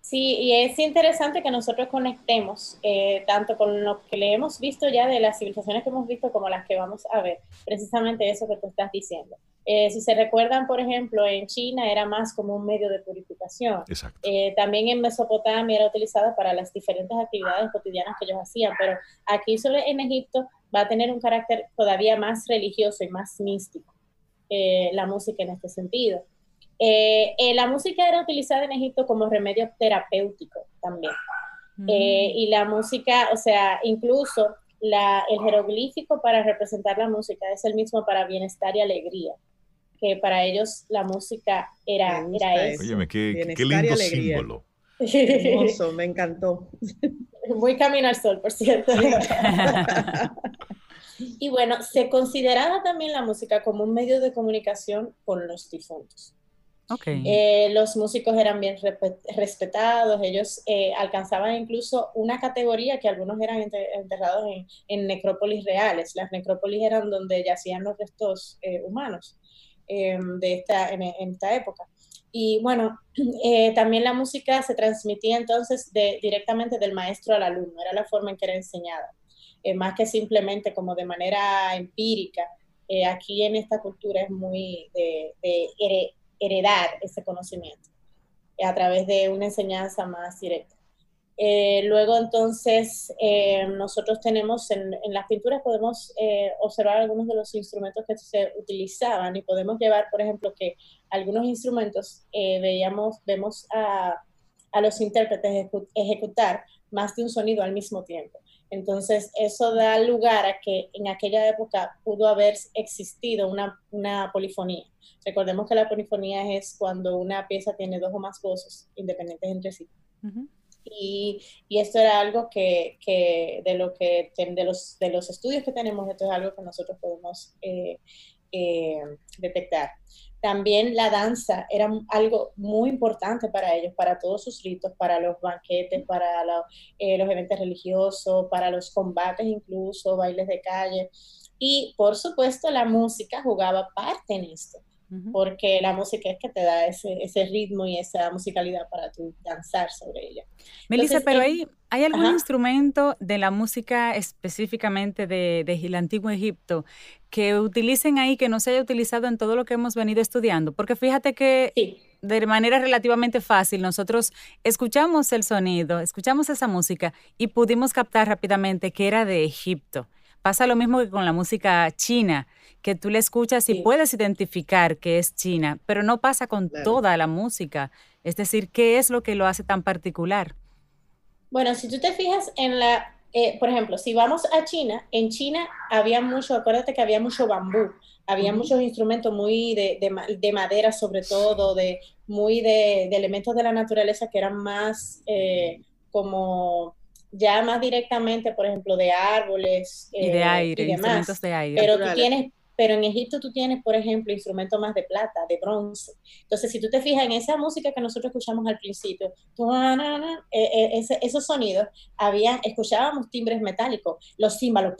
Sí, y es interesante que nosotros conectemos eh, tanto con lo que le hemos visto ya de las civilizaciones que hemos visto como las que vamos a ver, precisamente eso que tú estás diciendo. Eh, si se recuerdan, por ejemplo, en China era más como un medio de purificación. Eh, también en Mesopotamia era utilizada para las diferentes actividades cotidianas que ellos hacían, pero aquí sobre en Egipto va a tener un carácter todavía más religioso y más místico, la música en este sentido. Eh, eh, la música era utilizada en Egipto como remedio terapéutico también. Mm. Eh, y la música, o sea, incluso la, el jeroglífico para representar la música es el mismo para bienestar y alegría, que para ellos la música era, era eso. Óyeme, qué, qué lindo símbolo. Hermoso, me encantó. *laughs* Muy camino al sol, por cierto. *laughs* y bueno, se consideraba también la música como un medio de comunicación con los difuntos. Eh, los músicos eran bien respetados, ellos eh, alcanzaban incluso una categoría que algunos eran enterrados en, necrópolis reales. Las necrópolis eran donde yacían los restos eh, humanos em, de esta, en, esta época. Y bueno, *clears throat* también la música se transmitía entonces directamente del maestro al alumno, era la forma en que era enseñada, más que simplemente como de manera empírica. aquí en esta cultura es muy de heredar ese conocimiento a través de una enseñanza más directa. Eh, luego entonces eh, nosotros tenemos en, las pinturas podemos eh, observar algunos de los instrumentos que se utilizaban y podemos llevar por ejemplo que algunos instrumentos veíamos, vemos a, a los intérpretes ejecutar más de un sonido al mismo tiempo. Entonces, eso da lugar a que en aquella época pudo haber existido una, una polifonía. Recordemos que la polifonía es cuando una pieza tiene dos o más voces independientes entre sí. Y, y, esto era algo que, que, de lo que de los, de los estudios que tenemos, esto es algo que nosotros podemos eh, eh, detectar. También la danza era algo muy importante para ellos, para todos sus ritos, para los banquetes, para eh, los eventos religiosos, para los combates incluso, bailes de calle. Y por supuesto la música jugaba parte en esto porque la música es que te da ese, ese, ritmo y esa musicalidad para tú danzar sobre ella. Melissa, pero hay, ¿hay algún instrumento de la música específicamente de, de antiguo Egipto que utilicen ahí que no se haya utilizado en todo lo que hemos venido estudiando? Porque fíjate que... de manera relativamente fácil, nosotros escuchamos el sonido, escuchamos esa música y pudimos captar rápidamente que era de Egipto. Pasa lo mismo que con la música china que tú le escuchas y puedes identificar que es China, pero no pasa con toda la música. Es decir, ¿qué es lo que lo hace tan particular? Bueno, si tú te fijas en la, eh, por ejemplo, si vamos a China, en China había mucho, acuérdate que había mucho bambú, había muchos instrumentos muy de, de, madera sobre todo, de, muy de, elementos de la naturaleza que eran más eh, como ya más directamente, por ejemplo, de árboles y de eh, aire, instrumentos de aire. Pero tú tienes pero en Egipto tú tienes, por ejemplo, instrumentos más de plata, de bronce. Entonces, si tú te fijas en esa música que nosotros escuchamos al principio, eh, eh, esos sonidos, había, escuchábamos timbres metálicos, los címbalos,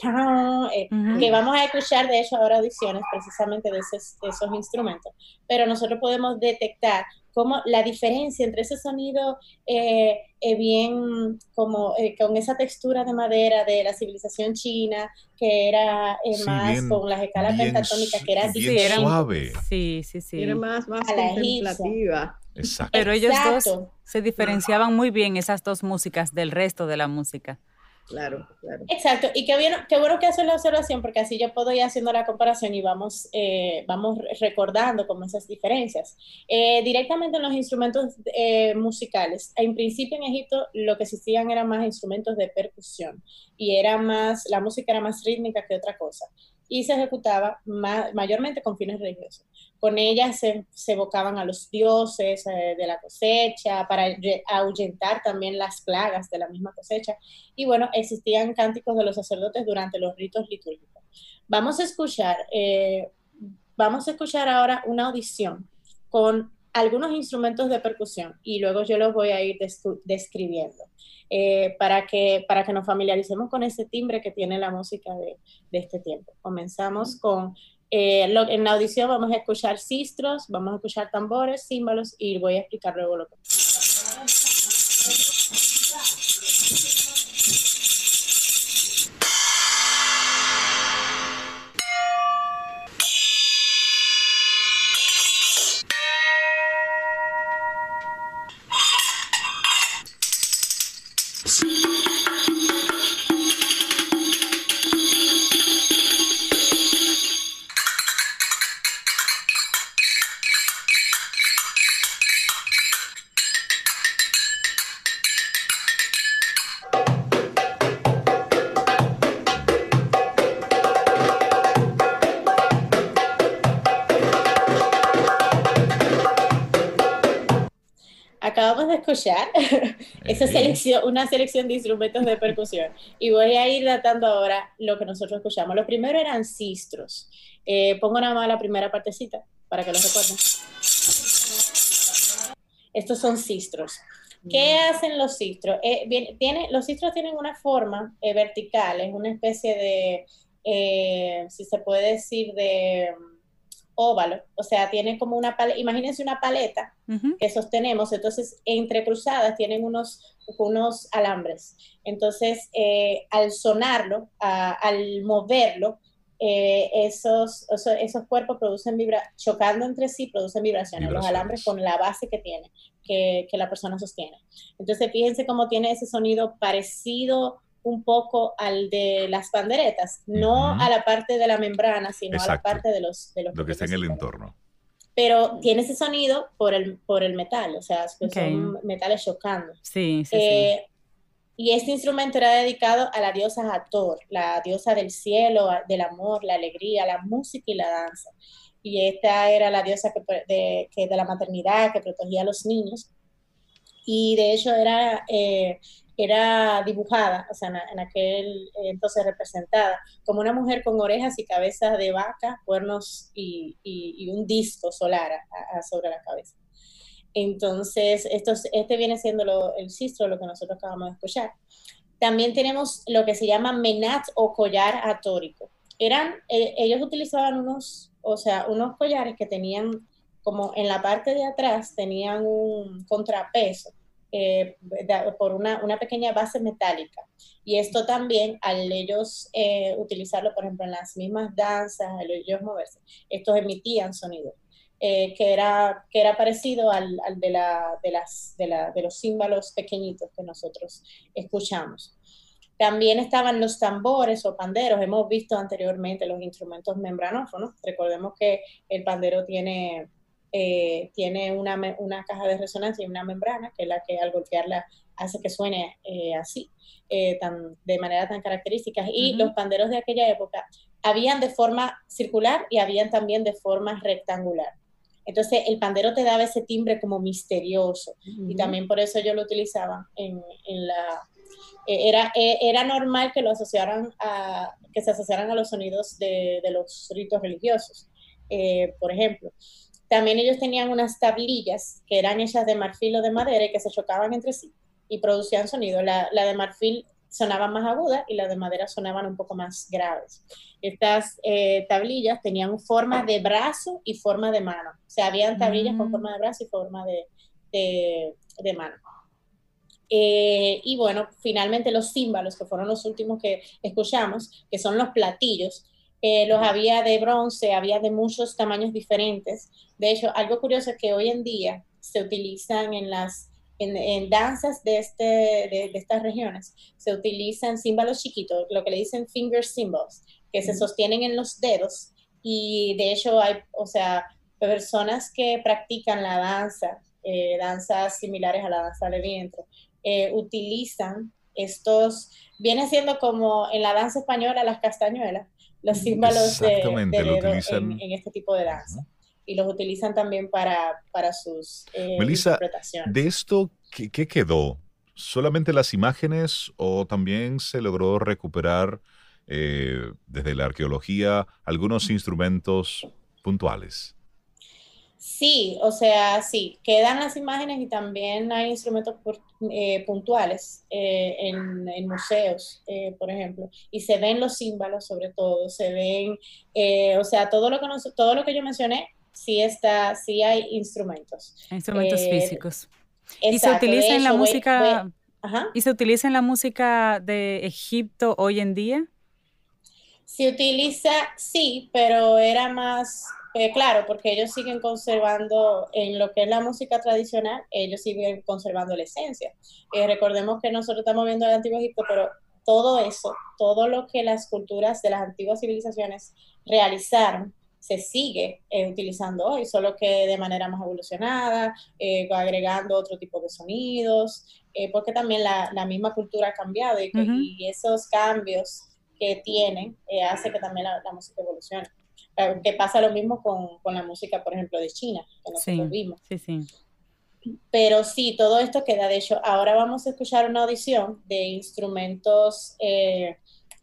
eh, que vamos a escuchar, de hecho, ahora audiciones precisamente de esos instrumentos. Pero nosotros podemos detectar como la diferencia entre ese sonido eh, eh, bien como eh, con esa textura de madera de la civilización china que era más con las escalas pentatónicas que era bien suave. sí sí sí. Era más más contemplativa. Exacto. pero ellos dos se diferenciaban muy bien esas dos músicas del resto de la música Claro, claro. Exacto, y qué, bien, qué bueno que haces la observación, porque así yo puedo ir haciendo la comparación y vamos, eh, vamos recordando como esas diferencias. Eh, directamente en los instrumentos eh, musicales, en principio en Egipto lo que existían eran más instrumentos de percusión y era más, la música era más rítmica que otra cosa. Y se ejecutaba mayormente con fines religiosos. Con ella se, evocaban a los dioses eh, de la cosecha para ahuyentar también las plagas de la misma cosecha. Y bueno, existían cánticos de los sacerdotes durante los ritos litúrgicos. Vamos a escuchar, eh, vamos a escuchar ahora una audición con algunos instrumentos de percusión y luego yo los voy a ir describiendo eh, para, que, para que nos familiaricemos con ese timbre que tiene la música de, de este tiempo. Comenzamos con, eh, en la audición vamos a escuchar sistros, vamos a escuchar tambores, símbolos y voy a explicar luego lo que... una selección de instrumentos de percusión. Y voy a ir datando ahora lo que nosotros escuchamos. Lo primero eran cistros. Eh, pongo nada más la primera partecita para que lo recuerden. Estos son cistros. ¿Qué mm. hacen los cistros? Eh, tiene, los cistros tienen una forma eh, vertical, es una especie de, si se puede decir, de óvalo, o sea, tiene como una paleta, imagínense una paleta que sostenemos, entonces entre cruzadas tienen unos, unos alambres. Entonces, eh, al sonarlo, al moverlo, eh, esos, esos, cuerpos producen vibra chocando entre sí, producen vibraciones, los alambres con la base que tiene, que, que la persona sostiene. Entonces, fíjense cómo tiene ese sonido parecido un poco al de las panderetas, no a la parte de la membrana, sino a la parte de los... De los Lo que está en el entorno. Pero tiene ese sonido por el, por el metal, o sea, son metales chocando. Sí, sí, eh, Y este instrumento era dedicado a la diosa Hathor, la diosa del cielo, del amor, la alegría, la música y la danza. Y esta era la diosa que de, que de la maternidad, que protegía a los niños. Y de hecho era eh, era dibujada, o sea, en, aquel entonces representada, como una mujer con orejas y cabeza de vaca, cuernos y, un disco solar sobre la cabeza. Entonces, esto, este viene siendo el sistro, lo que nosotros acabamos de escuchar. También tenemos lo que se llama menat o collar atórico. Eran, eh, ellos utilizaban unos, o sea, unos collares que tenían como en la parte de atrás tenían un contrapeso eh, por una, una, pequeña base metálica. Y esto también, al ellos eh, utilizarlo, por ejemplo, en las mismas danzas, al ellos moverse, estos emitían sonido. Eh, que, era, que era parecido al, al de, la, de, las, de, la, de los címbalos pequeñitos que nosotros escuchamos. También estaban los tambores o panderos. Hemos visto anteriormente los instrumentos membranófonos. Recordemos que el pandero tiene eh, tiene una, una, caja de resonancia y una membrana, que es la que al golpearla hace que suene eh, así, eh, tan, de manera tan característica. Y los panderos de aquella época habían de forma circular y habían también de forma rectangular. Entonces el pandero te daba ese timbre como misterioso y también por eso yo lo utilizaba en, en la... Era, era normal que lo asociaran a, que se asociaran a los sonidos de, de los ritos religiosos, por ejemplo. También ellos tenían unas tablillas que eran hechas de marfil o de madera y que se chocaban entre sí y producían sonido. La, de marfil sonaba más aguda y la de madera sonaban un poco más graves. Estas eh, tablillas tenían forma de brazo y forma de mano. O sea, habían tablillas con mm. forma de brazo y forma de, de, mano. Eh, y bueno, finalmente los címbalos, que fueron los últimos que escuchamos, que son los platillos, eh, los había de bronce, había de muchos tamaños diferentes. De hecho, algo curioso es que hoy en día se utilizan en las en, danzas de, este, de, estas regiones, se utilizan símbolos chiquitos, lo que le dicen finger symbols, que se sostienen en los dedos. Y de hecho hay, o sea, personas que practican la danza, eh, danzas similares a la danza de vientre, eh, utilizan estos, viene siendo como en la danza española las castañuelas, los símbolos de, dedo en, este tipo de danza. Y los utilizan también para, para sus eh, Melissa, ¿de esto qué, qué, quedó? ¿Solamente las imágenes o también se logró recuperar eh, desde la arqueología algunos instrumentos puntuales? Sí, o sea, sí, quedan las imágenes y también hay instrumentos eh, puntuales eh, en, museos, eh, por ejemplo, y se ven los símbolos sobre todo, se ven, o sea, todo lo que todo lo que yo mencioné, sí está, sí hay instrumentos. Instrumentos físicos. y se utiliza en la música, y se utiliza en la música de Egipto hoy en día. Se utiliza, sí, pero era más eh, claro, porque ellos siguen conservando, en lo que es la música tradicional, ellos siguen conservando la esencia. Eh, recordemos que nosotros estamos viendo el Antiguo Egipto, pero todo eso, todo lo que las culturas de las antiguas civilizaciones realizaron, se sigue eh, utilizando hoy, solo que de manera más evolucionada, agregando otro tipo de sonidos, porque también la, misma cultura ha cambiado y, esos cambios que tienen hace que también la música evolucione que pasa lo mismo con, la música, por ejemplo, de China, que nosotros vimos. Sí, sí. Pero sí, todo esto queda. De hecho, ahora vamos a escuchar una audición de instrumentos, eh,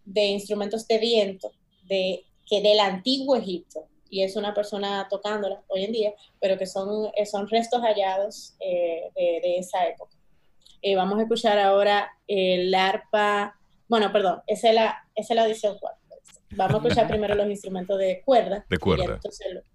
de instrumentos de viento de, que del antiguo Egipto. Y es una persona tocándola hoy en día, pero que son, son restos hallados eh, de, esa época. Eh, vamos a escuchar ahora el arpa, bueno, perdón, esa es la, esa es la audición 4. Vamos a escuchar primero los instrumentos de cuerda. De cuerda.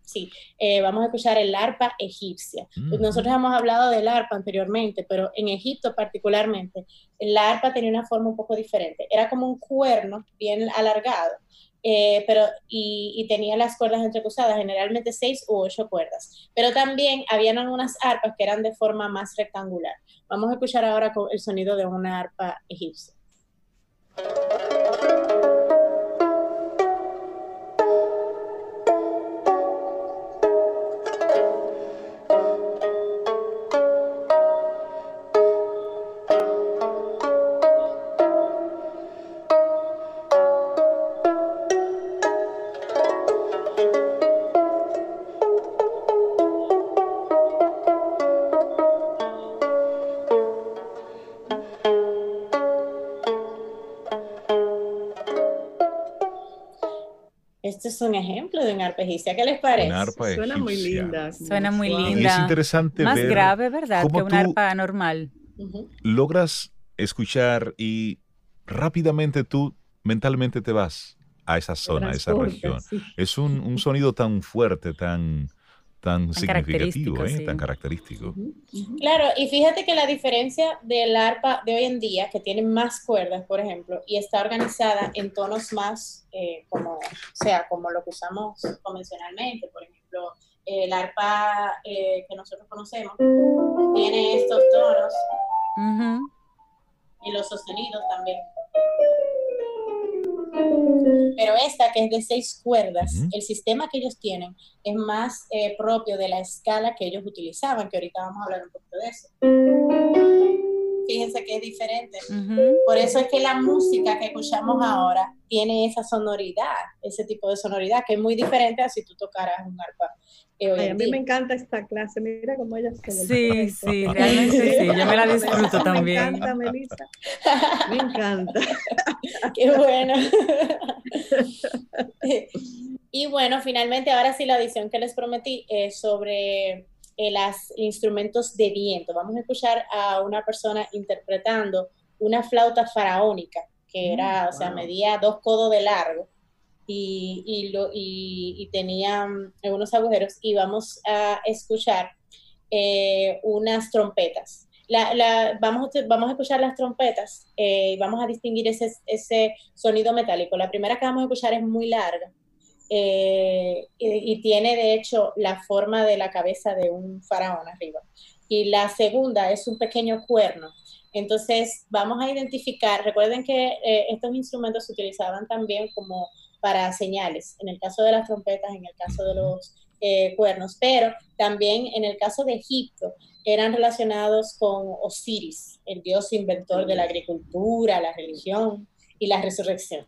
sí, eh, vamos a escuchar el arpa egipcia. Mm. Nosotros hemos hablado del arpa anteriormente, pero en Egipto particularmente, el arpa tenía una forma un poco diferente. Era como un cuerno bien alargado, eh, pero, y, tenía las cuerdas entrecruzadas, generalmente seis u ocho cuerdas. Pero también habían algunas arpas que eran de forma más rectangular. Vamos a escuchar ahora el sonido de una arpa egipcia. Thank you. Es un ejemplo de una arpa egipcia. ¿Qué les parece? Suena muy linda. Suena muy linda. es interesante Más grave, ¿verdad? Que una arpa normal. Logras escuchar y rápidamente tú mentalmente te vas a esa zona, a esa región. Es un, un, sonido tan fuerte, tan, tan, significativo, ¿eh? tan característico. Claro, y fíjate que la diferencia del arpa de hoy en día, que tiene más cuerdas, por ejemplo, y está organizada en tonos más, eh, como, o sea, como lo que usamos convencionalmente, por ejemplo, el arpa eh, que nosotros conocemos tiene estos tonos y los sostenidos también. Pero esta, que es de seis cuerdas, el sistema que ellos tienen es más eh, propio de la escala que ellos utilizaban, que ahorita vamos a hablar un poquito de eso fíjense que es diferente. Por eso es que la música que escuchamos ahora tiene esa sonoridad, ese tipo de sonoridad, que es muy diferente a si tú tocaras un arpa. a mí me encanta esta clase, mira cómo ella se Sí, sí, realmente sí, yo me la *laughs* disfruto también. Me encanta, Melissa. Me encanta. *laughs* Qué bueno. *laughs* y bueno, finalmente ahora sí la edición que les prometí es sobre eh, los instrumentos de viento. Vamos a escuchar a una persona interpretando una flauta faraónica, que era, mm, o sea, medía dos codos de largo y, y, lo, y, tenía mm, algunos agujeros. Y vamos a escuchar eh, unas trompetas. La, vamos, vamos a escuchar las trompetas eh, y vamos a distinguir ese, ese sonido metálico. La primera que vamos a escuchar es muy larga eh, y, tiene de hecho la forma de la cabeza de un faraón arriba. Y la segunda es un pequeño cuerno. Entonces vamos a identificar, recuerden que eh, estos instrumentos se utilizaban también como para señales, en el caso de las trompetas, en el caso de los eh, cuernos, pero también en el caso de Egipto eran relacionados con Osiris, el dios inventor de la agricultura, la religión y la resurrección.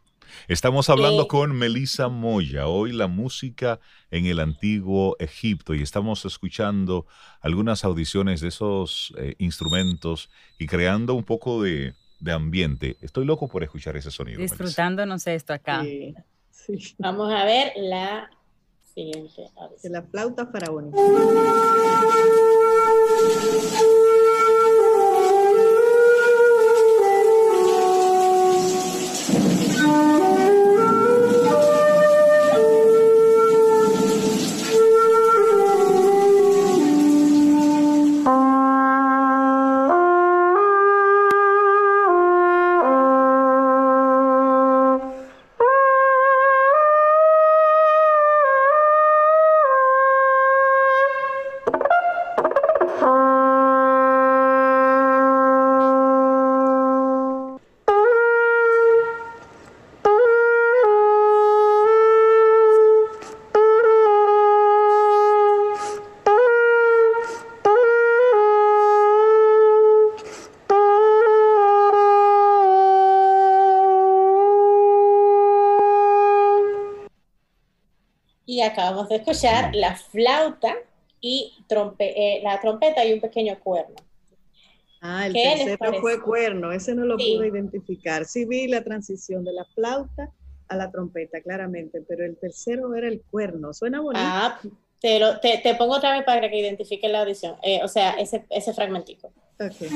Estamos hablando con Melissa Moya, hoy la música en el antiguo Egipto y estamos escuchando algunas audiciones de esos eh, instrumentos y creando un poco de, ambiente. Estoy loco por escuchar ese sonido. Disfrutándonos esto acá. *laughs* Vamos a ver la siguiente. De la flauta faraónica. Acabamos de escuchar la flauta y eh, la trompeta y un pequeño cuerno. Ah, el tercero fue cuerno, ese no lo pude identificar. Sí vi la transición de la flauta a la trompeta, claramente, pero el tercero era el cuerno. Suena bonito. Ah, te, te, pongo otra vez para que identifique la audición. Eh, o sea, ese, ese fragmentico. Aquí.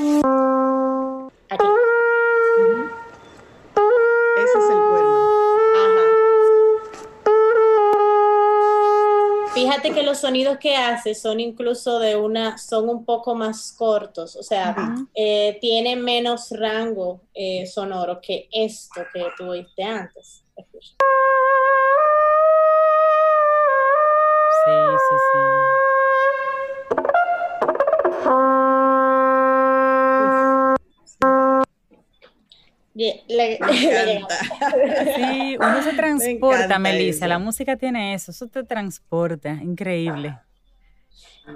Fíjate que los sonidos que hace son incluso de una, son un poco más cortos, o sea, eh, tiene menos rango eh, sonoro que esto que tuviste antes. Sí, sí, sí. Le, *laughs* sí, uno se *laughs* transporta, Melissa. La música tiene eso, eso te transporta, increíble.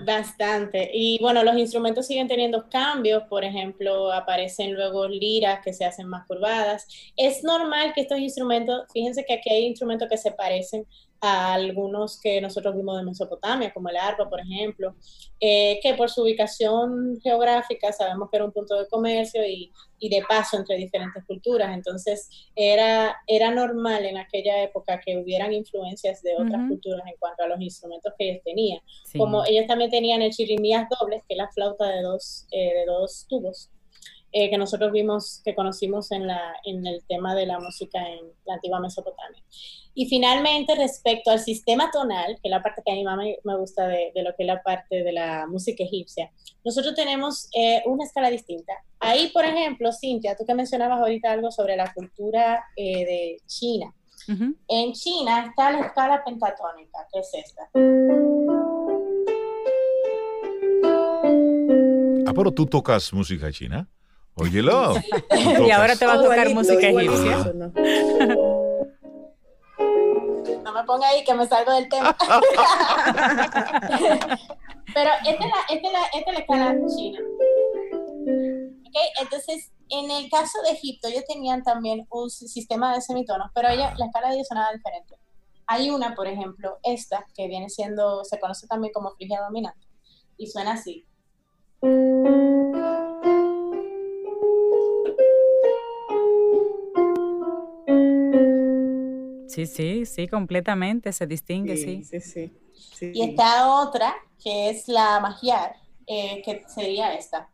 Bastante. Y bueno, los instrumentos siguen teniendo cambios. Por ejemplo, aparecen luego liras que se hacen más curvadas. Es normal que estos instrumentos, fíjense que aquí hay instrumentos que se parecen a algunos que nosotros vimos de Mesopotamia, como el arpa, por ejemplo, eh, que por su ubicación geográfica sabemos que era un punto de comercio y, y, de paso entre diferentes culturas. Entonces, era, era normal en aquella época que hubieran influencias de otras culturas en cuanto a los instrumentos que ellos tenían. Como ellos también tenían el chirimías dobles, que es la flauta de dos, eh, de dos tubos, eh, que nosotros vimos, que conocimos en, la, en el tema de la música en la antigua Mesopotamia. Y finalmente, respecto al sistema tonal, que es la parte que a mí más me, gusta de, lo que es la parte de la música egipcia, nosotros tenemos eh, una escala distinta. Ahí, por ejemplo, Cintia, tú que mencionabas ahorita algo sobre la cultura eh, de China. En China está la escala pentatónica, que es esta. Ah, pero tú tocas música china. Óyelo. *laughs* y ahora te va a tocar música egipcia. No me ponga ahí que me salgo del tema. *laughs* Pero esta es la, esta es la, esta es la escala china. Okay, entonces, en el caso de Egipto, ellos tenían también un sistema de semitonos, pero ella, la escala de ellos sonaba diferente. Hay una, por ejemplo, esta, que viene siendo, se conoce también como frigia dominante, y suena así. Sí, sí, sí, completamente, se distingue, sí. Sí, sí. sí. Y está otra, que es la magiar, eh, que sería esta.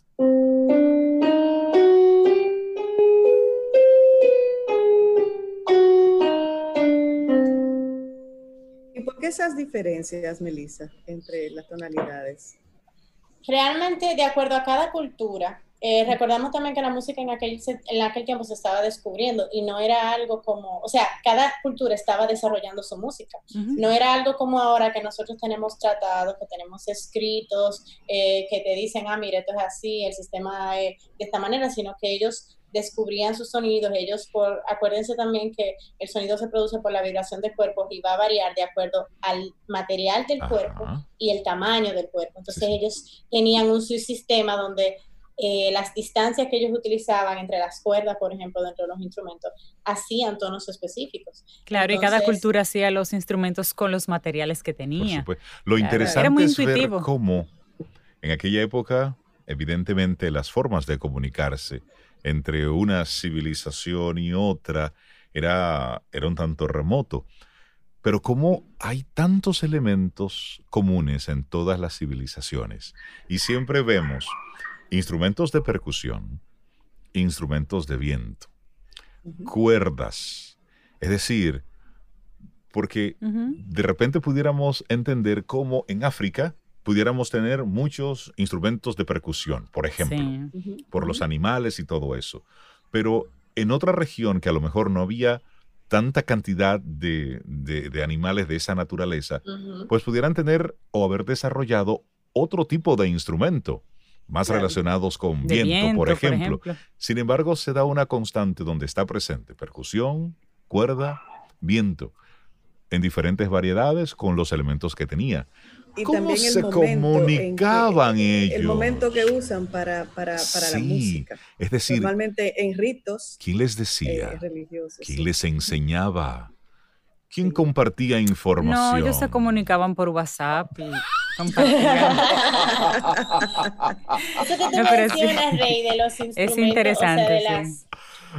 ¿Y por qué esas diferencias, Melissa, entre las tonalidades? Realmente, de acuerdo a cada cultura, eh, recordamos también que la música en aquel, en aquel tiempo se estaba descubriendo y no era algo como, o sea, cada cultura estaba desarrollando su música. No era algo como ahora que nosotros tenemos tratados, que tenemos escritos, eh, que te dicen, ah, mire, esto es así, el sistema es de esta manera, sino que ellos descubrían sus sonidos, ellos por, acuérdense también que el sonido se produce por la vibración del cuerpo y va a variar de acuerdo al material del cuerpo y el tamaño del cuerpo. Entonces ellos tenían un sistema donde eh, las distancias que ellos utilizaban entre las cuerdas, por ejemplo, dentro de los instrumentos, hacían tonos específicos. Claro, y cada cultura hacía los instrumentos con los materiales que tenía. Lo interesante es ver cómo en aquella época, evidentemente, las formas de comunicarse entre una civilización y otra era, era un tanto remoto. Pero cómo hay tantos elementos comunes en todas las civilizaciones y siempre vemos instrumentos de percusión, instrumentos de viento, cuerdas. Es decir, porque de repente pudiéramos entender cómo en África pudiéramos tener muchos instrumentos de percusión, por ejemplo, por los animales y todo eso. Pero en otra región que a lo mejor no había tanta cantidad de, animales de esa naturaleza, pues pudieran tener o haber desarrollado otro tipo de instrumento más relacionados con viento, por, ejemplo. Sin embargo, se da una constante donde está presente percusión, cuerda, viento, en diferentes variedades con los elementos que tenía. ¿Cómo se comunicaban ellos? El momento que usan para, para, para la música. Es decir, normalmente en ritos. ¿Quién les decía? Eh, ¿Quién les enseñaba? ¿Quién compartía información? No, ellos se comunicaban por WhatsApp y. Eso *laughs* que tú mencionas, Rey, de los instrumentos, es interesante, de, las,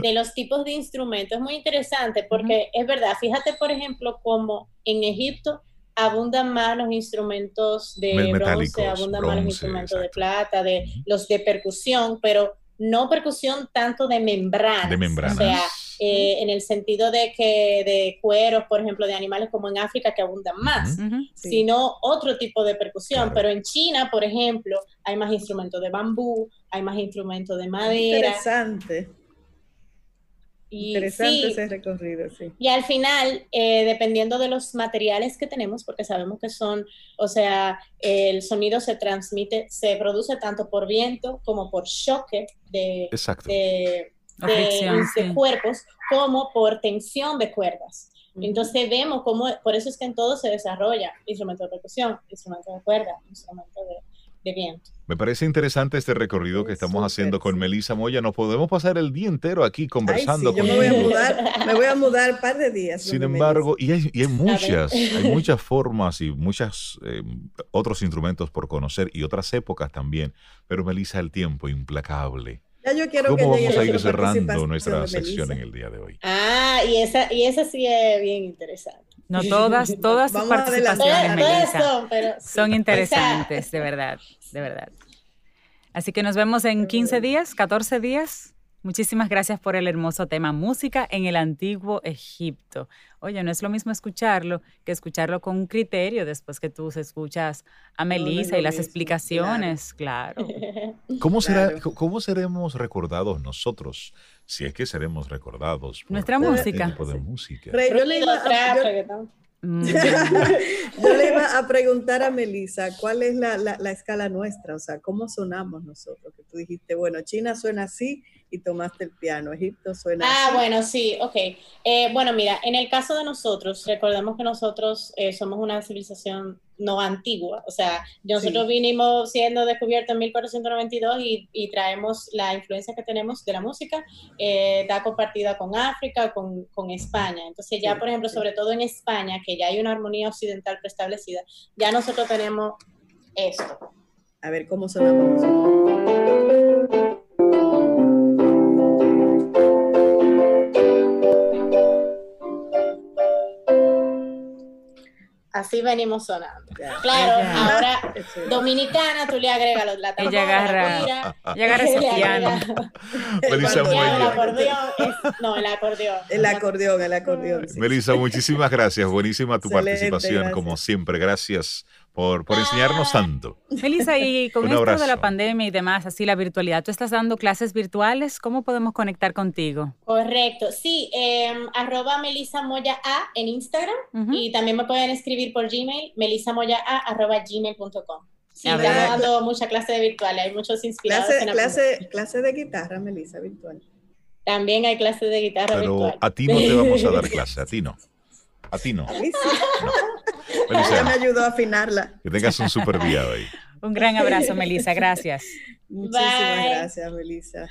de, los tipos de instrumentos, es muy interesante porque es verdad, fíjate por ejemplo como en Egipto abundan más los instrumentos de bronce, abundan más los instrumentos de plata, de los de percusión, pero no percusión tanto de membrana. De membrana. O sea, eh, en el sentido de que de cueros, por ejemplo, de animales como en África que abundan más, sino otro tipo de percusión. Pero en China, por ejemplo, hay más instrumentos de bambú, hay más instrumentos de madera. Interesante. Interesante ese recorrido, sí. Y al final, eh, dependiendo de los materiales que tenemos, porque sabemos que son, o sea, el sonido se transmite, se produce tanto por viento como por choque de, de, de, cuerpos, como por tensión de cuerdas. Entonces vemos cómo, por eso es que en todo se desarrolla instrumento de percusión, instrumento de cuerda, instrumento de, me parece interesante este recorrido que estamos haciendo con Melisa Moya. Nos podemos pasar el día entero aquí conversando. Ay, sí, yo me voy a mudar, me voy a mudar un par de días. Sin embargo, y hay, muchas, hay muchas formas y muchos eh, otros instrumentos por conocer y otras épocas también. Pero Melisa, el tiempo implacable. Ya yo quiero ¿Cómo vamos a ir cerrando nuestra sección en el día de hoy? Ah, y esa, y esa sí es bien interesante. No todas, todas sus participaciones, Melissa, son interesantes, de verdad, de verdad. Así que nos vemos en 15 días, 14 días. Muchísimas gracias por el hermoso tema Música en el Antiguo Egipto. Oye, no es lo mismo escucharlo que escucharlo con un criterio después que tú escuchas a Melissa y las explicaciones, claro. *laughs* ¿Cómo, será, ¿Cómo seremos recordados nosotros? Si es que seremos recordados. Nuestra música. Tipo de música. Yo, le iba a *laughs* *laughs* preguntar a Melissa, ¿cuál es la, la, escala nuestra? O sea, ¿cómo sonamos nosotros? Que tú dijiste, bueno, China suena así y tomaste el piano. Egipto suena. Ah, bueno, sí, ok. Eh, bueno, mira, en el caso de nosotros, recordemos que nosotros eh, somos una civilización no antigua, o sea, nosotros vinimos siendo descubiertos en 1492 y, y, traemos la influencia que tenemos de la música, eh, está compartida con África, con, con España. Entonces ya, por ejemplo, sobre todo en España, que ya hay una armonía occidental preestablecida, ya nosotros tenemos esto. A ver cómo sonamos. Así venimos sonando. Claro, ahora dominicana, tú le agregas la tambora, ella agarra, ella agarra ese *laughs* piano. Melissa, el acordeón, no, el acordeón. El acordeón, el acordeón. Melissa, muchísimas gracias. Buenísima tu participación, como siempre. Gracias por, por enseñarnos tanto. Melissa, *laughs* y con esto de la pandemia y demás, así la virtualidad, ¿tú estás dando clases virtuales? ¿Cómo podemos conectar contigo? Correcto, sí, em, arroba Melissa Moya A en Instagram y también me pueden escribir por Gmail, melissamoya A arroba gmail.com. Sí, estamos dando mucha clase de virtual, hay muchos inspirados. Clase, clase, clase de guitarra, Melissa, virtual. También hay clases de guitarra Pero a ti no te vamos a dar *laughs* clase, a ti no. A ti no. Ella me ayudó a afinarla. Que tengas un super día hoy. Un gran abrazo, Melissa. Gracias. Muchísimas gracias, Melissa.